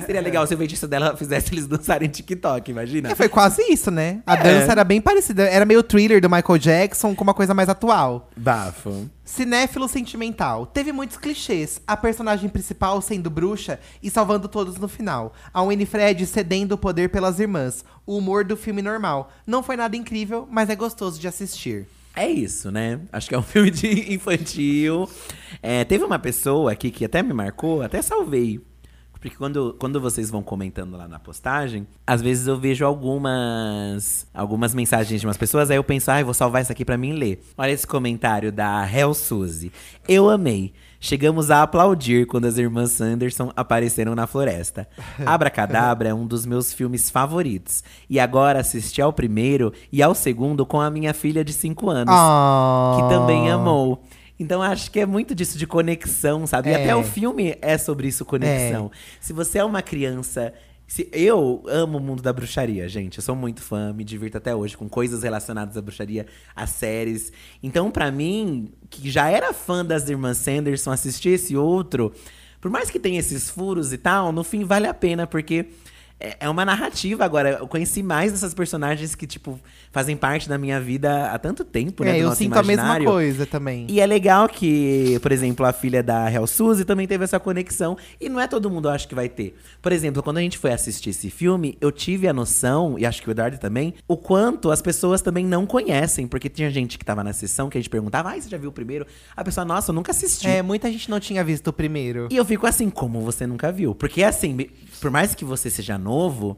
Seria legal se o feitiço dela fizesse eles dançarem TikTok, imagina? É, foi quase isso, né? A É. dança era bem parecida. Era meio thriller do Michael Jackson com uma coisa mais atual. Bafo. Cinéfilo sentimental. Teve muitos clichês. A personagem principal sendo bruxa e salvando todos no final. A Winifred cedendo o poder pelas irmãs. O humor do filme normal. Não foi nada incrível, mas é gostoso de assistir. É isso, né? Acho que é um filme de infantil. É, teve uma pessoa aqui que até me marcou, até salvei. Porque quando, quando vocês vão comentando lá na postagem, às vezes eu vejo algumas algumas mensagens de umas pessoas, aí eu penso, ai, ah, vou salvar isso aqui para mim ler. Olha esse comentário da Hel Suzy. Eu amei. Chegamos a aplaudir quando as irmãs Sanderson apareceram na floresta. Abracadabra é um dos meus filmes favoritos. E agora assisti ao primeiro e ao segundo com a minha filha de 5 anos, oh. que também amou. Então acho que é muito disso de conexão, sabe? É. E até o filme é sobre isso, conexão. É. Se você é uma criança se, eu amo o mundo da bruxaria, gente. Eu sou muito fã, me divirto até hoje com coisas relacionadas à bruxaria, a séries. Então, para mim, que já era fã das irmãs Sanderson, assistir esse outro, por mais que tenha esses furos e tal, no fim vale a pena, porque é, é uma narrativa agora. Eu conheci mais dessas personagens que, tipo, fazem parte da minha vida há tanto tempo, né? É, eu sinto imaginário. a mesma coisa também. E é legal que, por exemplo, a filha da Real Suzy também teve essa conexão. E não é todo mundo, acho, que vai ter. Por exemplo, quando a gente foi assistir esse filme, eu tive a noção, e acho que o Eduardo também, o quanto as pessoas também não conhecem. Porque tinha gente que tava na sessão que a gente perguntava, ah, você já viu o primeiro? A pessoa, nossa, eu nunca assisti. É, muita gente não tinha visto o primeiro. E eu fico assim, como você nunca viu? Porque assim, por mais que você seja novo,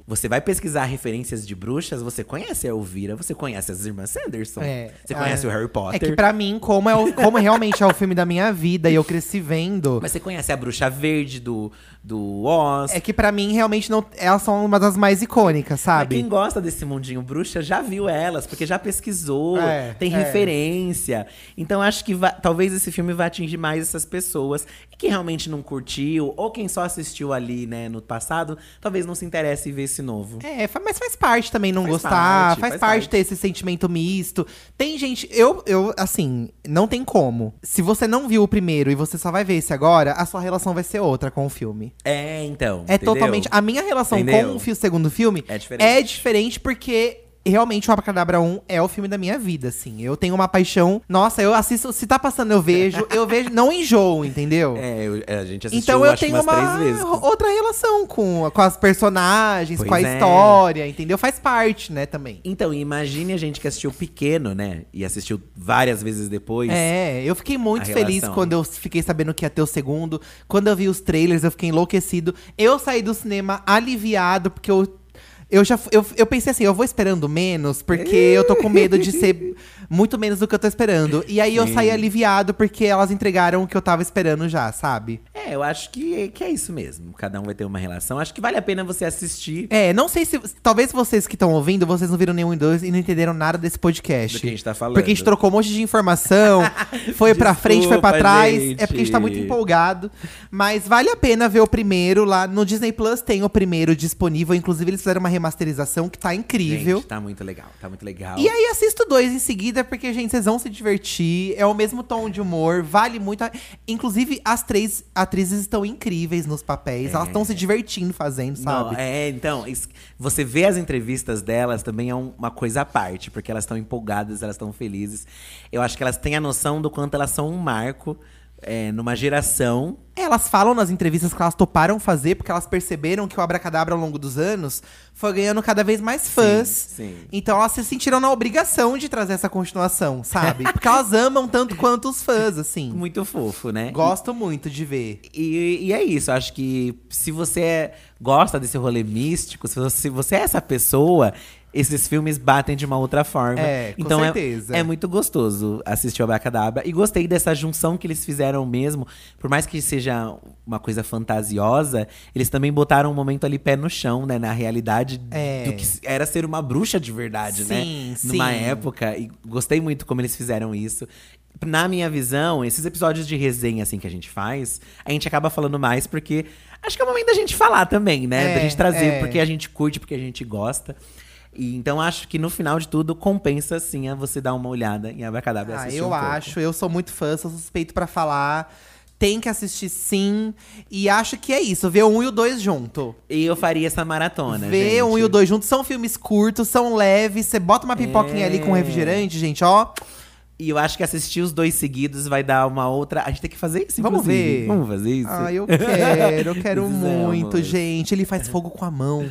você vai pesquisar referências de bruxas, você conhece a Elvira, você conhece as irmãs Sanderson. É, você conhece é, o Harry Potter. É que pra mim, como, é o, como realmente é o filme da minha vida e eu cresci vendo. Mas você conhece a Bruxa Verde do, do Oz. É que para mim, realmente, não, elas são uma das mais icônicas, sabe? Mas quem gosta desse mundinho bruxa já viu elas, porque já pesquisou, é, tem é. referência. Então acho que talvez esse filme vai atingir mais essas pessoas. E quem realmente não curtiu, ou quem só assistiu ali, né, no passado, talvez não se interesse em ver esse novo. É, mas faz parte também não faz gostar, parte, faz, faz parte, parte ter esse sentimento misto. Tem gente, eu, eu, assim, não tem como. Se você não viu o primeiro e você só vai ver esse agora, a sua relação vai ser outra com o filme. É, então. É entendeu? totalmente. A minha relação entendeu? com o segundo filme é diferente. é diferente porque realmente o Abracadabra 1 é o filme da minha vida, assim. Eu tenho uma paixão. Nossa, eu assisto. Se tá passando, eu vejo. eu vejo. Não enjoo, entendeu? É, eu, é, a gente assistiu Então eu tenho uma outra relação com, com as personagens, pois com a é. história, entendeu? Faz parte, né, também. Então, imagine a gente que assistiu pequeno, né? E assistiu várias vezes depois. É, eu fiquei muito feliz relação. quando eu fiquei sabendo que ia ter o segundo. Quando eu vi os trailers, eu fiquei enlouquecido. Eu saí do cinema aliviado, porque eu eu já eu, eu pensei assim, eu vou esperando menos, porque eu tô com medo de ser muito menos do que eu tô esperando. E aí eu saí aliviado porque elas entregaram o que eu tava esperando já, sabe? É, eu acho que, que é isso mesmo. Cada um vai ter uma relação. Acho que vale a pena você assistir. É, não sei se. Talvez vocês que estão ouvindo, vocês não viram nenhum e dois e não entenderam nada desse podcast. Do que a gente tá falando. Porque a gente trocou um monte de informação, foi pra frente, foi pra trás. Gente. É porque a gente tá muito empolgado. Mas vale a pena ver o primeiro lá. No Disney Plus tem o primeiro disponível. Inclusive, eles fizeram uma remasterização que tá incrível. Gente, tá muito legal, tá muito legal. E aí assisto dois em seguida, porque, gente, vocês vão se divertir. É o mesmo tom de humor, vale muito. A... Inclusive, as três atrizes estão incríveis nos papéis. É. Elas estão se divertindo fazendo, sabe? Não, é, então, você vê as entrevistas delas também é uma coisa à parte, porque elas estão empolgadas, elas estão felizes. Eu acho que elas têm a noção do quanto elas são um marco é, numa geração. Elas falam nas entrevistas que elas toparam fazer, porque elas perceberam que o Abracadabra, ao longo dos anos, foi ganhando cada vez mais fãs. Sim, sim. Então elas se sentiram na obrigação de trazer essa continuação, sabe? Porque elas amam tanto quanto os fãs, assim. Muito fofo, né? Gosto muito de ver. E, e, é isso, acho que se você gosta desse rolê místico, se você, se você é essa pessoa, esses filmes batem de uma outra forma. É, com então é certeza. É, é muito gostoso assistir o Abracadabra. E gostei dessa junção que eles fizeram mesmo. Por mais que seja uma coisa fantasiosa, eles também botaram um momento ali pé no chão, né? Na realidade é. do que era ser uma bruxa de verdade, né? sim, né? Sim. Numa época. E gostei muito como eles fizeram isso na minha visão, esses episódios de resenha assim que a gente faz, a gente acaba falando mais porque acho que é o momento da gente falar também, né? É, da gente trazer é. porque a gente curte, porque a gente gosta. E, então acho que no final de tudo compensa sim a você dar uma olhada em Abracadabra ah, assistir eu um acho, eu sou muito fã, sou suspeito para falar. Tem que assistir sim. E acho que é isso, ver o 1 e o 2 junto. E eu faria essa maratona. Ver o 1 e o 2 junto. São filmes curtos, são leves. Você bota uma pipoquinha é... ali com refrigerante, gente, ó. E eu acho que assistir os dois seguidos vai dar uma outra. A gente tem que fazer isso. Vamos ver. Vamos fazer isso. Ah, eu quero, eu quero muito, gente. Ele faz fogo com a mão.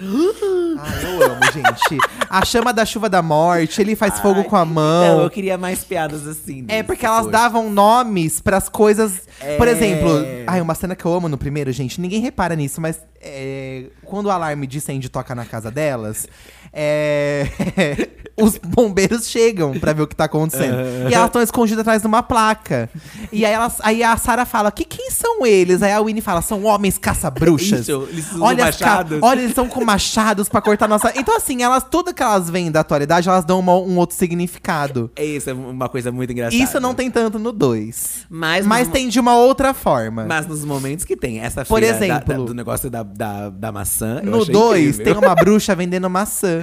Ai, eu amo, gente. A chama da chuva da morte, ele faz fogo Ai, com a Não, mão. eu queria mais piadas assim. É porque elas poxa. davam nomes pras coisas. Por É. exemplo, ai, uma cena que eu amo no primeiro, gente, ninguém repara nisso, mas é, quando o alarme de incêndio toca na casa delas, é, os bombeiros chegam pra ver o que tá acontecendo. E elas estão escondidas atrás de uma placa. E aí, elas, aí a Sarah fala: que quem são eles? Aí a Winnie fala: são homens caça-bruxas. Eles olha, ca- olha, eles estão com machados pra cortar nossa. Então, assim, elas, tudo que elas veem da atualidade, elas dão uma- um outro significado. É isso, é uma coisa muito engraçada. Isso não tem tanto no 2. Mas, Mas tem de uma outra forma. Mas nos momentos que tem essa Por feira da- exemplo, da- do negócio da, da, da maçã. no achei 2, incrível. tem uma bruxa vendendo maçã.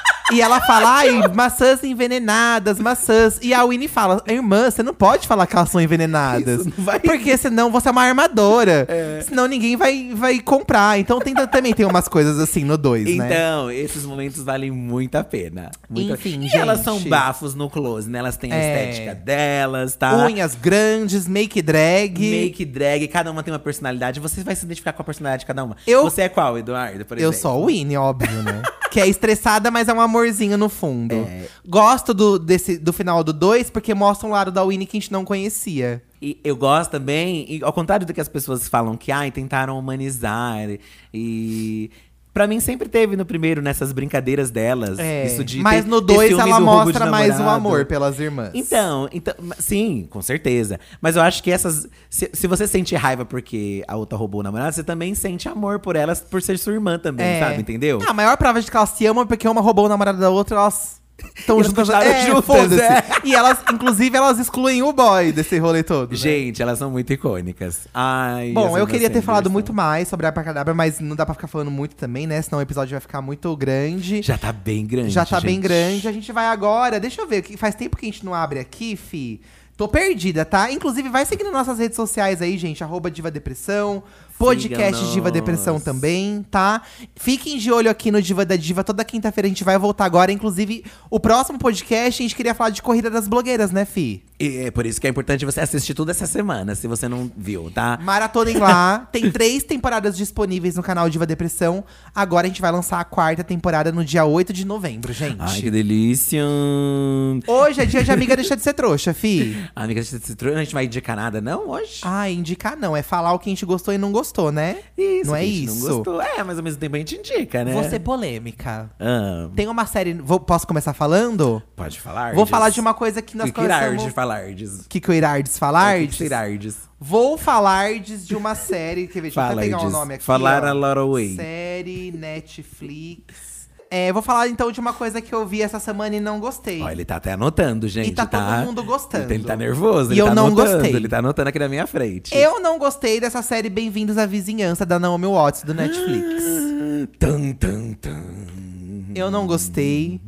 E ela fala, ai, maçãs envenenadas, maçãs. E a Winnie fala, irmã, você não pode falar que elas são envenenadas. Isso não vai- Porque senão você é uma armadora. Senão ninguém vai, vai comprar. Então tem, também tem umas coisas assim no 2, né? Então, esses momentos valem muito a pena. Muito a- Enfim, e elas gente. são bafos no close, né? Elas têm a É. estética delas, tá? Unhas grandes, make drag. Make drag, cada uma tem uma personalidade. Você vai se identificar com a personalidade de cada uma. Eu- Você é qual, Eduardo, por Eu exemplo? sou a Winnie, óbvio, né? que é estressada, mas é um amorzinho no fundo. É. Gosto do, desse, do final do 2, porque mostra um lado da Winnie que a gente não conhecia. E eu gosto também, ao contrário do que as pessoas falam que ai, tentaram humanizar e Pra mim sempre teve no primeiro nessas brincadeiras delas, É, isso de mas ter- no ter 2 ciúme ela do mostra mais o namorado. amor pelas irmãs. Então, então, sim, com certeza. Mas eu acho que essas. Se, se você sente raiva porque a outra roubou o namorado, você também sente amor por elas por ser sua irmã também, É. sabe? Entendeu? A maior prova de que elas se amam é porque uma roubou o namorado da outra, elas estão juntas. continuaram É, juntas, foda-se. é. E elas, inclusive, elas excluem o boy desse rolê todo. né? Gente, elas são muito icônicas. Ai, Bom, eu queria ter falado muito mais sobre a Abracadabra, mas não dá pra ficar falando muito também, né? Senão o episódio vai ficar muito grande. Já tá bem grande. Já tá bem gente. grande. A gente vai agora. Deixa eu ver, que faz tempo que a gente não abre aqui, fi. Tô perdida, tá? Inclusive, vai seguindo nossas redes sociais aí, gente. Arroba Diva Depressão. Podcast Siga-nos. Diva Depressão também, tá? Fiquem de olho aqui no Diva da Diva. Toda quinta-feira a gente vai voltar agora. Inclusive, o próximo podcast a gente queria falar de corrida das blogueiras, né, Fi? E é por isso que é importante você assistir tudo essa semana, se você não viu, tá? Maratonem lá. Tem três temporadas disponíveis no canal Diva Depressão. Agora a gente vai lançar a quarta temporada no dia 8 de novembro, gente. Ai, que delícia! Hoje é dia de amiga deixa de ser trouxa, fi. Amiga, você se tro- a gente vai indicar nada, não, hoje? Ah, indicar não. É falar o que a gente gostou e não gostou, né? Isso, não é que isso. Não gostou. É, mas ao mesmo tempo a gente indica, né? Vou ser polêmica. Ah, Tem uma série. vou- posso começar falando? pode falar. Vou falar de uma coisa que nós que irardes conversamos. falardes. Que que o Irardes falar? Que que irardes. Vou falar de uma série. Quer ver? Deixa eu pegar o Falardes. nome aqui. Falar ó. a lot. Série, Netflix. É, vou falar então de uma coisa que eu vi essa semana e não gostei. Ó, ele tá até anotando, gente. tá todo mundo gostando. Ele tá nervoso, E ele eu tá não anotando. gostei. Ele tá anotando aqui na minha frente. Eu não gostei dessa série Bem-vindos à Vizinhança da Naomi Watts do Netflix. Tum, tum, tum. Eu não gostei.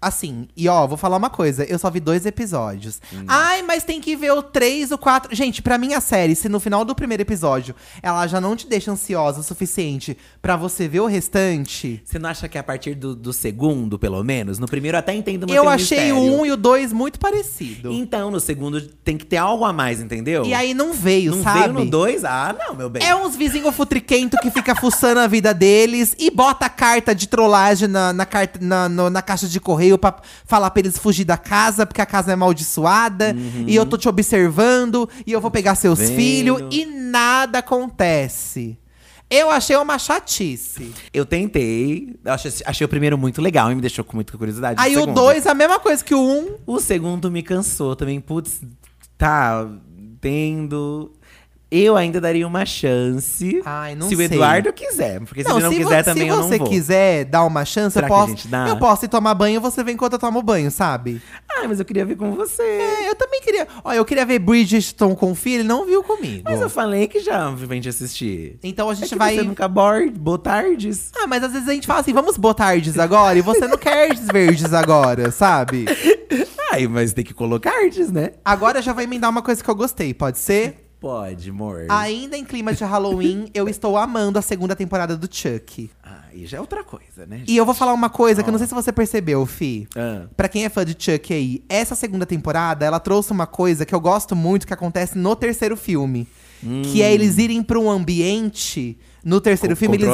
Assim, e ó, vou falar uma coisa, eu só vi dois episódios. Ai, mas tem que ver o três, o quatro. Gente, pra mim a série, se no final do primeiro episódio ela já não te deixa ansiosa o suficiente pra você ver o restante. Você não acha que a partir do, do segundo, pelo menos? No primeiro até entendo manter eu achei o um e o dois muito parecido. Então, no segundo tem que ter algo a mais, entendeu? E aí não veio, não sabe? veio no dois? Ah, não, meu bem. É uns vizinhos futriquento que fica fuçando a vida deles e bota a carta de trollagem na, na, carta, na, na caixa de correio pra falar pra eles fugir da casa, porque a casa é amaldiçoada. E eu tô te observando, e eu vou pegar seus Vendo. filhos, e nada acontece. Eu achei uma chatice. Eu tentei, eu achei, achei o primeiro muito legal e me deixou com muita curiosidade. Aí o segundo. dois, a mesma coisa que o um. O segundo me cansou também. Putz, tá tendo. Eu ainda daria uma chance. Ai, não se sei. o Eduardo quiser. Porque se ele não se, quiser também se eu não você vou. quiser dar uma chance, Será eu posso. Eu posso ir tomar banho, você vem enquanto eu tomo banho, sabe? Ai, mas eu queria ver com você. É, eu também queria. Ó, eu queria ver Bridgestone com o filho, ele não viu comigo. Mas eu falei que já vem te assistir. Então a É gente que vai. você nunca botardes. Ah, mas às vezes a gente fala assim, vamos botardes agora, e você não quer verdes agora, sabe? Ai, mas tem que colocardes, né? Agora já vai emendar uma coisa que eu gostei, pode ser? Pode, amor. Ainda em clima de Halloween, eu estou amando a segunda temporada do Chuck. Aí já é outra coisa, né? E eu vou falar uma coisa que eu não sei se você percebeu, Fi. Ah. Pra quem é fã de Chuck aí, essa segunda temporada, ela trouxe uma coisa que eu gosto muito que acontece no terceiro filme. Que é eles irem pra um ambiente No terceiro filme, eles.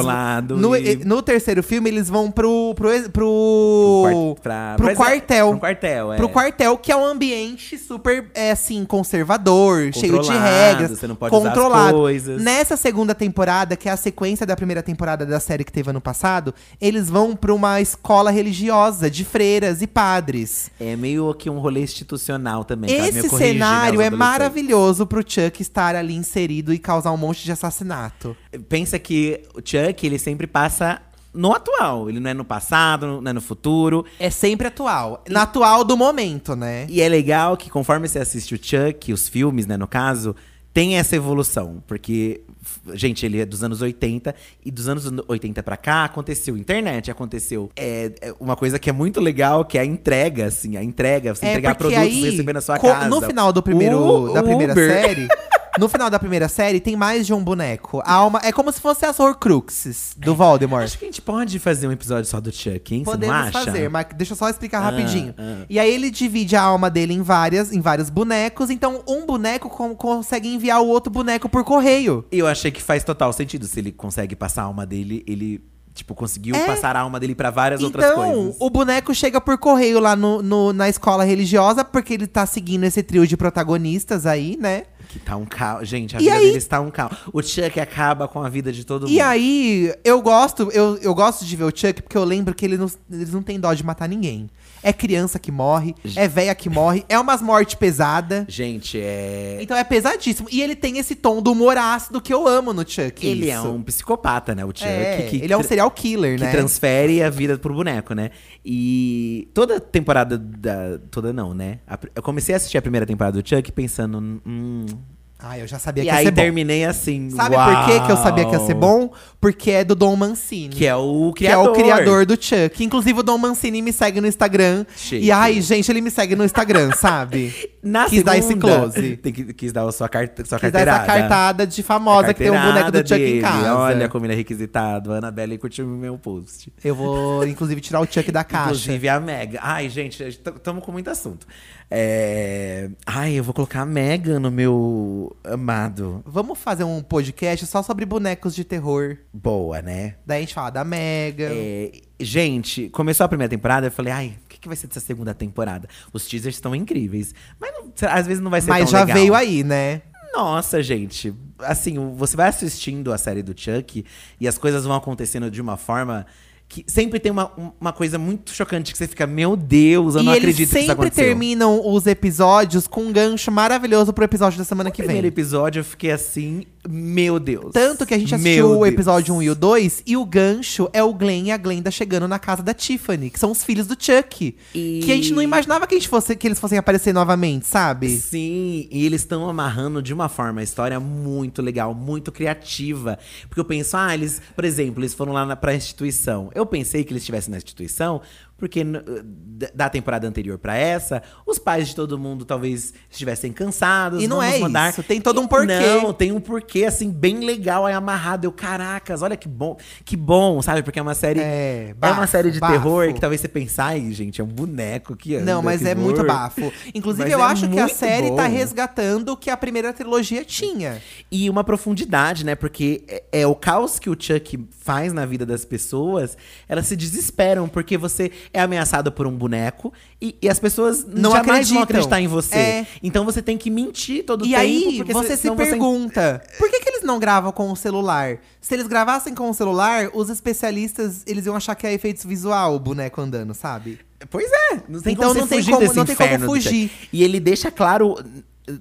No, e- no terceiro filme, eles vão pro. pro. pro, Quar- pra- pro pra- quartel. Pro quartel, é. Pro quartel, que é um ambiente super, é, assim, conservador, cheio de regras. você não pode controlado. coisas. Nessa segunda temporada, que é a sequência da primeira temporada da série que teve ano passado, eles vão pra uma escola religiosa de freiras e padres. É meio que um rolê institucional também. meio Esse né, cenário os é maravilhoso pro Chuck estar ali inserido e causar um monte de assassinato. Pensa que o Chuck, ele sempre passa no atual. Ele não é no passado, não é no futuro. É sempre atual. Na atual do momento, né? E é legal que conforme você assiste o Chuck, os filmes, né, no caso, tem essa evolução. Porque, gente, ele é dos anos 80. E dos anos 80 pra cá, aconteceu internet, aconteceu é, é uma coisa que é muito legal, que é a entrega, assim. A entrega, você entregar porque produtos aí, e receber na sua casa. No final do primeiro, O- da primeira Uber. série. No final da primeira série, tem mais de um boneco. A alma é como se fosse as Horcruxes do Voldemort. Acho que a gente pode fazer um episódio só do Chuck, hein? Podemos fazer, mas deixa eu só explicar Ah, rapidinho. ah. E aí ele divide a alma dele em várias, em vários bonecos. Então um boneco com- consegue enviar o outro boneco por correio. E eu achei que faz total sentido. Se ele consegue passar a alma dele, ele, tipo, conseguiu É. passar a alma dele pra várias outras Então, coisas. o boneco chega por correio lá no, no- na escola religiosa, porque ele tá seguindo esse trio de protagonistas aí, né? Que tá um caos. Gente, a E vida aí- dele está um caos. O Chuck acaba com a vida de todo mundo. E aí, eu gosto, eu, eu gosto de ver o Chuck porque eu lembro que ele não, eles não têm dó de matar ninguém. É criança que morre, é véia que morre, é umas mortes pesadas. Gente, é. Então é pesadíssimo. E ele tem esse tom do humor ácido que eu amo no Chuck. Ele é isso. um psicopata, né? O Chuck. É, que, ele é um serial killer, que né? transfere a vida pro boneco, né? E toda temporada da. Toda não, né? Eu comecei a assistir a primeira temporada do Chuck pensando. Hum, Ah, eu já sabia e que ia aí ser bom. terminei assim. Sabe por que que eu sabia que ia ser uau! bom? Porque é do Dom Mancini. Que é o Que é criador. o criador do Chuck. Inclusive, o Dom Mancini me segue no Instagram. Chique. E ai, gente, ele me segue no Instagram, sabe? Na Quis dar esse segunda, close. Tem que, quis dar a sua, car sua Quis dar carteirada. essa cartada de famosa que tem um boneco do Chuck em dele. casa. Olha como ele é requisitado. A Annabelle curtiu meu post. Eu vou, inclusive, tirar o Chuck da caixa. Inclusive a Mega. Ai, gente, estamos com muito assunto. É... Ai, eu vou colocar a Mega no meu amado. Vamos fazer um podcast só sobre bonecos de terror. Boa, né? Daí a gente fala da Mega. É, gente, começou a primeira temporada, eu falei, ai, o que, que vai ser dessa segunda temporada? Os teasers estão incríveis. Mas não- às vezes não vai ser Mas já legal. veio aí, né? Nossa, gente. Assim, você vai assistindo a série do Chuck e as coisas vão acontecendo de uma forma que sempre tem uma, um- uma coisa muito chocante que você fica, meu Deus, eu e não eles acredito que isso sempre aconteceu. terminam os episódios com um gancho maravilhoso pro episódio da semana No que vem. primeiro episódio eu fiquei assim, meu Deus. Tanto que a gente Meu assistiu o Deus. episódio 1 e o 2, e o gancho é o Glenn e a Glenda chegando na casa da Tiffany, que são os filhos do Chuck. E- Que a gente não imaginava que, a gente fosse, que eles fossem aparecer novamente, sabe? Sim, e eles estão amarrando de uma forma a história muito legal, muito criativa. Porque eu penso, ah, eles, por exemplo, eles foram lá na, pra instituição. Eu pensei que eles estivessem na instituição, porque d- da temporada anterior pra essa, os pais de todo mundo talvez estivessem cansados. E não é mandar. isso, tem todo um porquê. Não, tem um porquê, assim, bem legal, aí amarrado. Eu, caracas, olha que bom, que bom, sabe? Porque é uma série. É, é bafo, uma série de bafo. terror que talvez você pense, ai, gente, é um boneco que anda, Não, mas que é muito voa." bafo. Inclusive, eu é acho que a série tá bom. resgatando o que a primeira trilogia tinha. E uma profundidade, né? Porque é, é o caos que o Chuck faz na vida das pessoas, elas se desesperam, porque você é ameaçado por um boneco e, e as pessoas Não jamais acreditam. vão acreditar em você. É. Então você tem que mentir todo E tempo. aí, porque você se pergunta, por que, que eles não gravam com o celular? Se eles gravassem com o celular, os especialistas, eles iam achar que é efeitos visual, o boneco andando, sabe? Pois é, não tem Então como não você tem fugir como- não tem como fugir. E ele deixa claro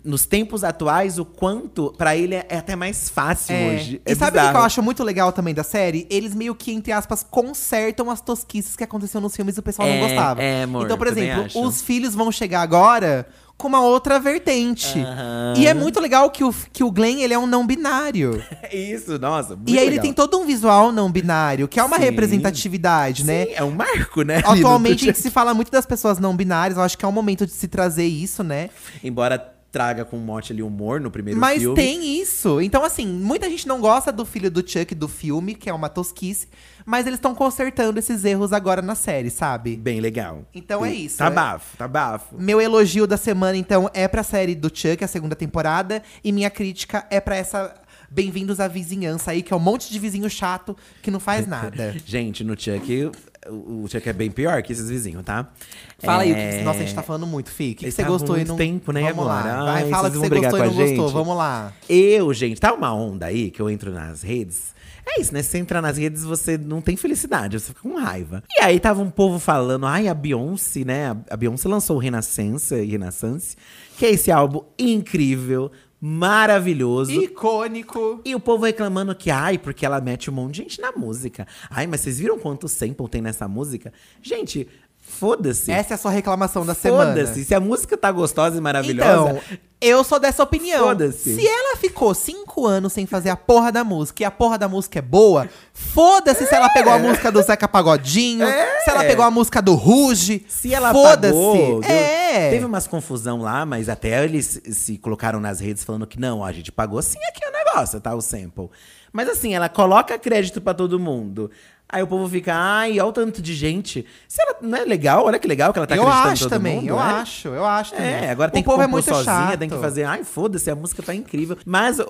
nos tempos atuais o quanto pra ele é até mais fácil É. hoje. E É sabe o que eu acho muito legal também da série? Eles meio que, entre aspas, consertam as tosquices que aconteciam nos filmes e o pessoal É, não gostava. é, amor, então, por exemplo, os filhos vão chegar agora com uma outra vertente. Aham. E é muito legal que o, que o Glenn, ele é um não binário. Isso, nossa. e aí ele legal. tem todo um visual não binário, que é uma Sim. representatividade, né? Sim, é um marco, né? Atualmente a gente se fala muito das pessoas não binárias, eu acho que é o momento de se trazer isso, né? Embora traga com um mote ali humor no primeiro Mas filme. tem isso. Então, assim, muita gente não gosta do filho do Chuck do filme, que é uma tosquice, mas eles estão consertando esses erros agora na série, sabe? Bem legal. Então é isso, Tá é. bafo, tá bafo. Meu elogio da semana, então, é pra série do Chuck, a segunda temporada, e minha crítica é pra essa Bem-vindos à vizinhança aí, que é um monte de vizinho chato que não faz nada. Gente, no Chuck, o o Chuck é bem pior que esses vizinhos, tá? Fala aí, É, que, nossa, a gente tá falando muito, Fih. O que, você gostou e não. tempo, né, Vamos agora? lá. Vai, Ai, fala que você gostou e não a gostou. gente? Vamos lá. Eu, gente, tá uma onda aí que eu entro nas redes. É isso, né? Se você entrar nas redes, você não tem felicidade, você fica com raiva. E aí tava um povo falando, ai, a Beyoncé, né? A- A Beyoncé lançou o Renaissance, Renaissance, que é esse álbum incrível, maravilhoso. Icônico. E o povo reclamando que, ai, porque ela mete um monte de gente na música. Ai, mas vocês viram quanto sample tem nessa música? Gente, foda-se. Essa é a sua reclamação da semana. Foda-se. Se a música tá gostosa e maravilhosa. Então, eu sou dessa opinião. Foda-se. Se ela ficou cinco anos sem fazer a porra da música e a porra da música é boa, foda-se se ela pegou a música do Zeca Pagodinho, É. se ela pegou a música do Ruge. Se ela foda-se. É. teve umas confusão lá, mas até eles se colocaram nas redes falando que não, ó, a gente pagou sim aqui o negócio, tá? O sample. Mas assim, ela coloca crédito pra todo mundo. Aí o povo fica, ai, olha o tanto de gente. Se ela não é legal, olha que legal que ela tá eu acreditando acho todo também, mundo, eu é? acho, eu acho também. É, agora o tem que povo compor é muito sozinha, chato. tem que fazer. Ai, foda-se, a música tá incrível. Mas, o,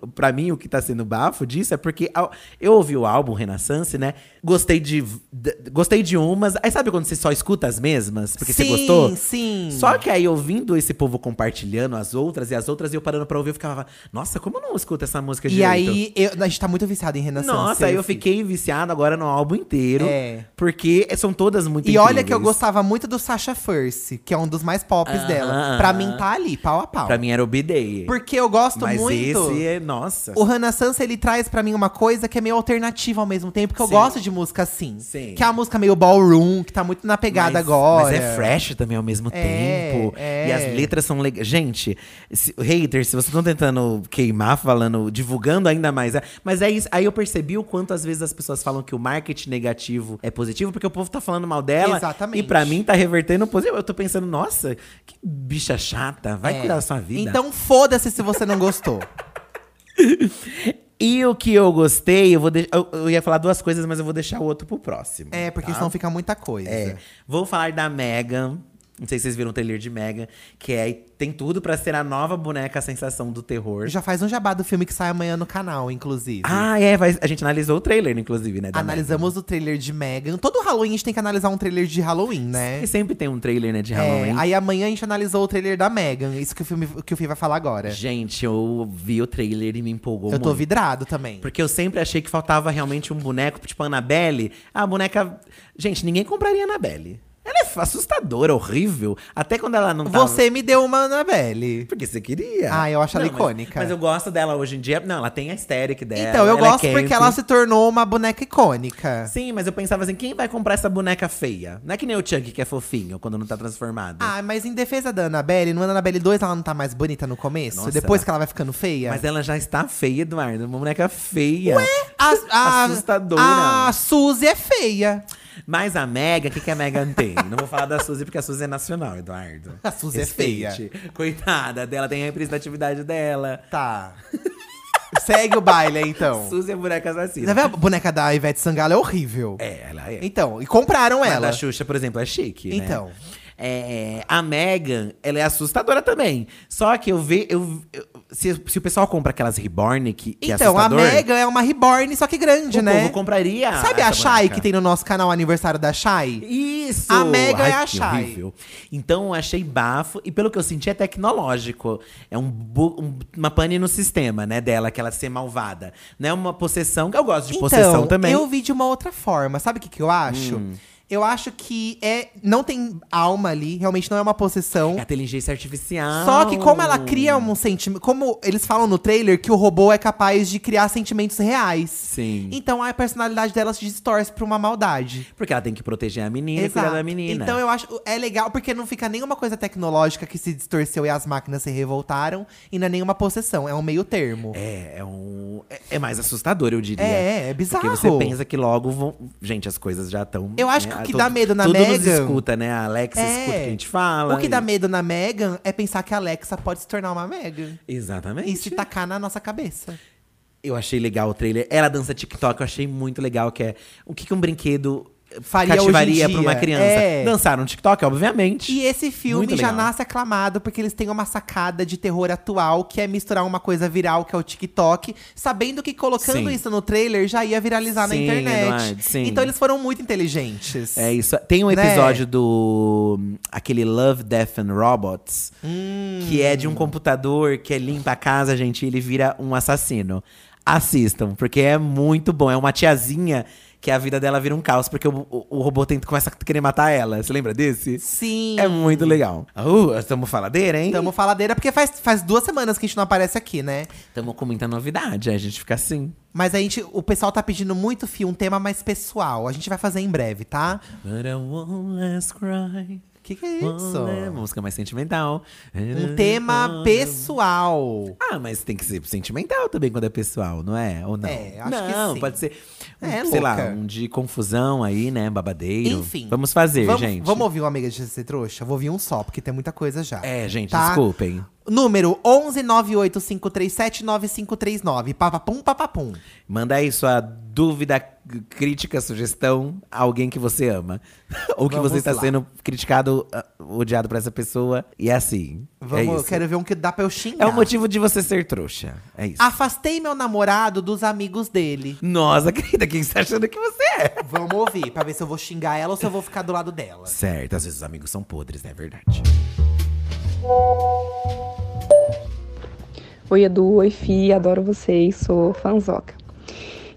o, pra mim, o que tá sendo bafo disso é porque eu ouvi o álbum Renaissance, né? Gostei de, de- gostei de umas. Aí sabe quando você só escuta as mesmas? Porque sim, você gostou? Sim, Só que aí, ouvindo esse povo compartilhando as outras e as outras, e eu parando pra ouvir, eu ficava, nossa, como eu não escuto essa música E direito? aí, eu- a gente tá muito viciado em Renaissance. Nossa, aí eu fiquei viciado agora no álbum inteiro. É. Porque são todas muito E olha que eu incríveis. gostava muito do Sasha First, que é um dos mais pops dela. Pra mim tá ali, pau a pau. Pra mim era o B-Day. Porque eu gosto Mas muito. esse é, nossa. O Renaissance, ele traz pra mim uma coisa que é meio alternativa ao mesmo tempo, porque eu Sim. gosto de música assim. Sim. Que é a música meio ballroom, que tá muito na pegada mas, agora. Mas é fresh também ao mesmo É, tempo. é. E as letras são legais. Gente, se, haters, se vocês estão tentando queimar, falando, divulgando ainda mais. é- Mas é isso. Aí eu percebi o quanto às vezes as pessoas falam que o marketing negativo é positivo, porque o povo tá falando mal dela. Exatamente. E pra mim tá revertendo positivo. Eu tô pensando, nossa, que bicha chata. Vai É. cuidar da sua vida. Então foda-se se você não gostou. E o que eu gostei, eu vou. Eu, eu ia falar duas coisas, mas eu vou deixar o outro pro próximo. é, porque tá? senão fica muita coisa. É. Vou falar da Megan. Não sei se vocês viram o trailer de Megan, que é, tem tudo pra ser a nova boneca a sensação do terror. Já faz um jabá do filme que sai amanhã no canal, inclusive. Ah, é, vai- a gente analisou o trailer, inclusive, né? Analisamos o trailer de Megan. Todo Halloween a gente tem que analisar um trailer de Halloween, Megan. né? E sempre tem um trailer, né, de É, Halloween. aí amanhã a gente analisou o trailer da Megan. Isso que o, filme, que o Fih vai falar agora. Gente, eu vi o trailer e me empolgou Eu tô muito. vidrado também. Porque eu sempre achei que faltava realmente um boneco, tipo Annabelle. A boneca. Gente, ninguém compraria Annabelle. Ela é assustadora, horrível. Até quando ela não tá. Você me deu uma Annabelle. Porque você queria. Ah, eu acho ela Não, mas- icônica. Mas, eu gosto dela hoje em dia. Não, ela tem a estética dela. Então, eu é gosto porque camp. ela se tornou uma boneca icônica. Sim, mas eu pensava assim, quem vai comprar essa boneca feia? Não é que nem o Chuck que é fofinho quando não tá transformado. Ah, mas em defesa da Annabelle, no Annabelle 2 ela não tá mais bonita no começo? Nossa, Depois que ela vai ficando feia? Mas ela já está feia, Eduardo. Uma boneca feia. a, a, assustadora. A Suzy é feia. Mas a Mega, o que, que a Megan tem? Não vou falar da Suzy porque a Suzy é nacional, Eduardo. A Suzy é Respeite. Coitada dela, tem a representatividade dela. Tá. Segue o baile então. Suzy é boneca assassina. Você vê a boneca da Ivete Sangalo? É horrível. É, ela é. Então, e compraram Mas ela. da Xuxa, por exemplo, é chique, né? Então. É, a Megan, ela é assustadora também. Só que eu vejo. Eu, eu- se, se o pessoal compra aquelas Reborn, que, que é Então, a assustador, Megan é uma reborn, só que grande, o né? povo compraria. Sabe a essa Shai boneca. que tem no nosso canal aniversário da Shai? Isso! A Megan Ai, é a que Shai. horrível. Então eu achei bafo. E pelo que eu senti, é tecnológico. É um, bu- um- uma pane no sistema, né? Dela, que ela ser malvada. Não é uma possessão, que eu gosto de possessão então, também. eu vi de uma outra forma. Sabe o que, que eu acho? Eu acho que é não tem alma ali, realmente não é uma possessão. É a inteligência artificial. Só que como ela cria um sentimento. Como eles falam no trailer que o robô é capaz de criar sentimentos reais. Sim. Então a personalidade dela se distorce pra uma maldade. Porque ela tem que proteger a menina e cuidar da menina. Então eu acho é legal porque não fica nenhuma coisa tecnológica que se distorceu e as máquinas se revoltaram, e não é nenhuma possessão, é um meio termo. É, é um. É, é mais assustador, eu diria. É, é bizarro. Porque você pensa que logo vão. Gente, as coisas já estão. Eu acho que o que dá medo na Megan- escuta, né? A Alexa É. escuta o que a gente fala. O que e- dá medo na Megan é pensar que a Alexa pode se tornar uma Megan. Exatamente. E se tacar na nossa cabeça. Eu achei legal o trailer. Ela dança TikTok, eu achei muito legal. Que é o que, que um brinquedo faria hoje em cativaria dia. pra uma criança. É. Dançar no TikTok, obviamente. E esse filme já nasce aclamado porque eles têm uma sacada de terror atual, que é misturar uma coisa viral, que é o TikTok, sabendo que colocando Sim. isso no trailer já ia viralizar na Sim, internet. Eduardo, sim. Então eles foram muito inteligentes. É isso. Tem um Né? episódio do. aquele Love, Death and Robots. Hum. Que é de um computador que limpa a casa, gente, e ele vira um assassino. Assistam, porque é muito bom. É uma tiazinha que a vida dela vira um caos, porque o, o, o robô tenta, começa a querer matar ela. Você lembra desse? Sim. É muito legal. Uh, estamos faladeira, hein? Tamo faladeira, porque faz, faz duas semanas que a gente não aparece aqui, né? Estamos com muita novidade, a gente fica assim. Mas a gente, o pessoal tá pedindo muito fio, um tema mais pessoal. A gente vai fazer em breve, tá? But I won't less cry. Que que é isso? É, música mais sentimental. Um tema pessoal. Ah, mas tem que ser sentimental também quando é pessoal, não é? Ou não? É, acho que não, sim. pode ser, É, sei lá, louca. um de confusão aí, né? Babadeiro. Enfim. Vamos fazer, vamos, gente. Vamos ouvir uma amiga de ser trouxa? Vou ouvir um só, porque tem muita coisa já. É, gente, Tá? desculpem. Número 11985379539. Papapum, papapum. Manda aí sua dúvida, crítica, sugestão a alguém que você ama. Ou que Vamos você está lá. sendo criticado, ah, odiado por essa pessoa. E é assim. é Vamos, eu isso. quero ver um que dá pra eu xingar. É o motivo de você ser trouxa. É isso. Afastei meu namorado dos amigos dele. Nossa, querida, quem você tá achando que você é? Vamos ouvir, pra ver se eu vou xingar ela ou se eu vou ficar do lado dela. Certo, às vezes os amigos são podres, é verdade. Oi Edu, oi Fi, adoro vocês, sou fanzoca.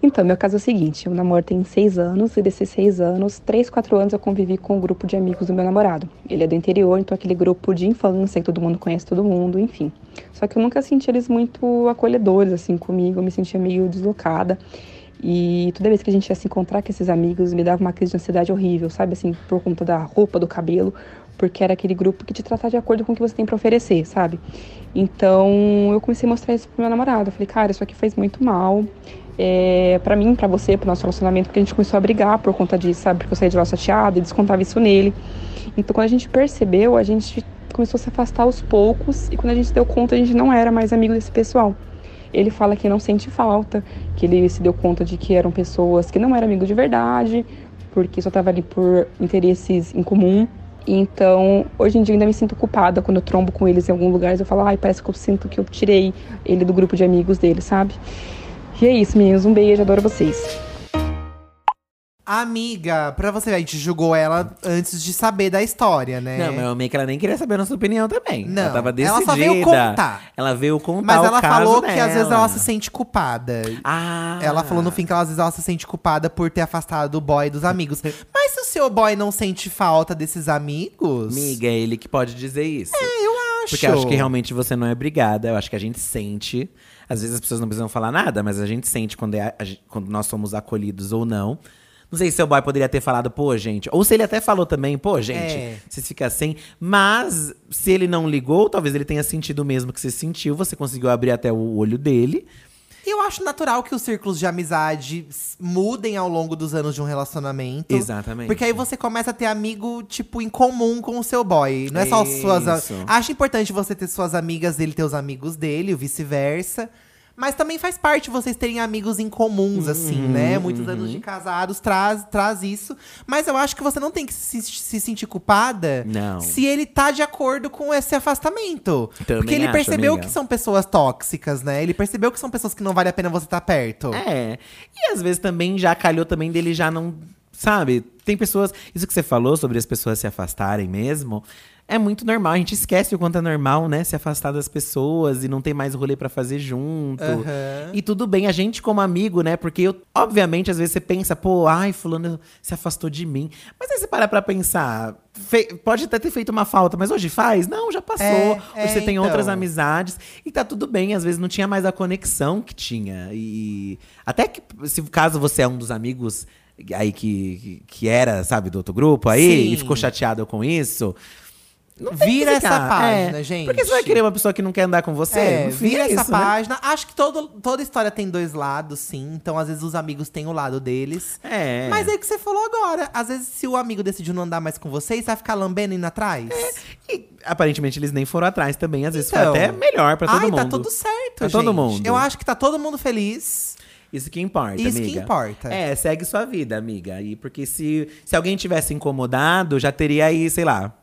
Então, meu caso é o seguinte, eu namoro tem seis anos, e desses seis anos, três, quatro anos eu convivi com um grupo de amigos do meu namorado. Ele é do interior, então aquele grupo de infância, que todo mundo conhece todo mundo, enfim. Só que eu nunca senti eles muito acolhedores, assim, comigo, eu me sentia meio deslocada. E toda vez que a gente ia se encontrar com esses amigos, me dava uma crise de ansiedade horrível, sabe, assim, por conta da roupa, do cabelo, porque era aquele grupo que te tratava de acordo com o que você tem pra oferecer, sabe? Então, eu comecei a mostrar isso pro meu namorado. Eu falei, cara, isso aqui faz muito mal. É, para mim, pra você, pro nosso relacionamento, porque a gente começou a brigar por conta disso, sabe? Porque eu saí de lá chateada e descontava isso nele. Então, quando a gente percebeu, a gente começou a se afastar aos poucos. E quando a gente deu conta, a gente não era mais amigo desse pessoal. Ele fala que não sente falta, que ele se deu conta de que eram pessoas que não eram amigos de verdade, porque só tava ali por interesses em comum. Então, hoje em dia ainda me sinto culpada quando eu trombo com eles em algum lugar. Eu falo, ai, parece que eu sinto que eu tirei ele do grupo de amigos dele, sabe? E é isso, meninos. Um beijo, adoro vocês. Amiga, pra você ver, a gente julgou ela antes de saber da história, né? Não, mas eu meio que ela nem queria saber a nossa opinião também. Não, ela tava ela decidida. só veio contar. Ela veio contar Mas ela falou que dela. às vezes ela se sente culpada. Ah. Ela falou no fim que ela, às vezes ela se sente culpada por ter afastado o boy dos amigos. Mas se o seu boy não sente falta desses amigos. Amiga, é ele que pode dizer isso. eu acho. Porque eu acho que realmente você não é obrigada. Eu acho que a gente sente. Às vezes as pessoas não precisam falar nada, mas a gente sente quando, é a- quando nós somos acolhidos ou não. Não sei se seu boy poderia ter falado, pô, gente. Ou se ele até falou também, pô, gente, É. vocês ficam assim. Mas se ele não ligou, talvez ele tenha sentido o mesmo que você sentiu. Você conseguiu abrir até o olho dele. E eu acho natural que os círculos de amizade mudem ao longo dos anos de um relacionamento. Exatamente. Porque aí você começa a ter amigo, tipo, em comum com o seu boy. Não é só as suas. Isso. Acho importante você ter suas amigas dele, ter os amigos dele, o vice-versa. Mas também faz parte vocês terem amigos em comuns, assim, Uhum, né? Muitos anos de casados traz, traz isso. Mas eu acho que você não tem que se, se sentir culpada Não. se ele tá de acordo com esse afastamento. Também Porque ele acho, percebeu amiga. que são pessoas tóxicas, né? Ele percebeu que são pessoas que não vale a pena você estar perto. É. E às vezes também já calhou também dele já não. Sabe? Tem pessoas. Isso que você falou sobre as pessoas se afastarem mesmo. É muito normal, a gente esquece o quanto é normal, né? Se afastar das pessoas e não ter mais rolê pra fazer junto. Aham. E tudo bem, a gente como amigo, né? Porque, eu, obviamente, às vezes você pensa, pô, ai, fulano se afastou de mim. Mas aí você para pra pensar, pode até ter feito uma falta, mas hoje faz? Não, já passou. É, é, você tem então. outras amizades. E tá tudo bem, às vezes não tinha mais a conexão que tinha. E até que, se caso você é um dos amigos aí que, que, era, sabe, do outro grupo aí, Sim. e ficou chateado com isso. Vira essa ficar. página, É, gente. Porque você vai querer uma pessoa que não quer andar com você? É, vira é essa isso, né? página. Acho que todo, toda história tem dois lados, sim. Então, às vezes, os amigos têm o lado deles. É. Mas é o que você falou agora. Às vezes, se o amigo decidiu não andar mais com você, você vai ficar lambendo indo atrás. E aparentemente eles nem foram atrás também. Às vezes Então. foi até melhor pra todo Ai, mundo. tá tudo certo, Pra gente. todo mundo. Eu acho que tá todo mundo feliz. Isso que importa, Isso que amiga. importa. É, segue sua vida, amiga. E porque se, se alguém tivesse incomodado, já teria aí, sei lá,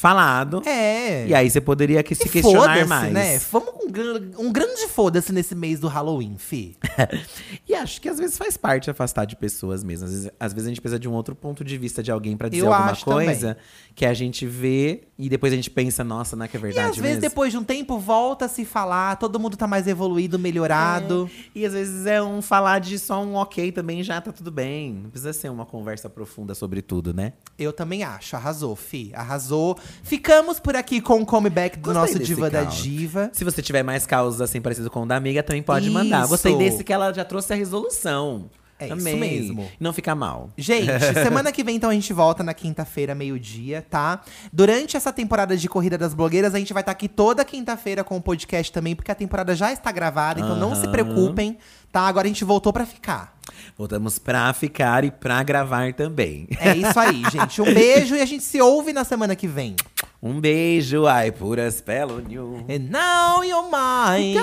falado. É. E aí você poderia que se E questionar mais. né? Vamos com um um grande foda-se nesse mês do Halloween, fi. E acho que às vezes faz parte afastar de pessoas mesmo. Às vezes, às vezes a gente precisa de um outro ponto de vista de alguém pra dizer Eu alguma coisa que a gente vê e depois a gente pensa, nossa, não é que é E verdade às vezes, mesmo? depois de um tempo, volta a se falar, todo mundo tá mais evoluído, melhorado. E às vezes é um falar de só um ok também já tá tudo bem. Não precisa ser uma conversa profunda sobre tudo, né? Eu também acho. Arrasou, fi. Arrasou. Ficamos por aqui com o comeback do Gostei nosso desse Diva da caos. Diva. Se você tiver mais causas assim parecido com o da amiga, também pode mandar. Isso. Gostei desse que ela já trouxe a resolução. É isso Amei. mesmo. Não fica mal. Gente, semana que vem, então, a gente volta na quinta-feira, meio-dia, tá? Durante essa temporada de Corrida das Blogueiras, a gente vai estar aqui toda quinta-feira com o podcast também, porque a temporada já está gravada, então não se preocupem, tá? Agora a gente voltou pra ficar. Voltamos pra ficar e pra gravar também. É isso aí, gente. Um beijo e a gente se ouve na semana que vem. Um beijo, ai, puras pelonho. And now you're mine.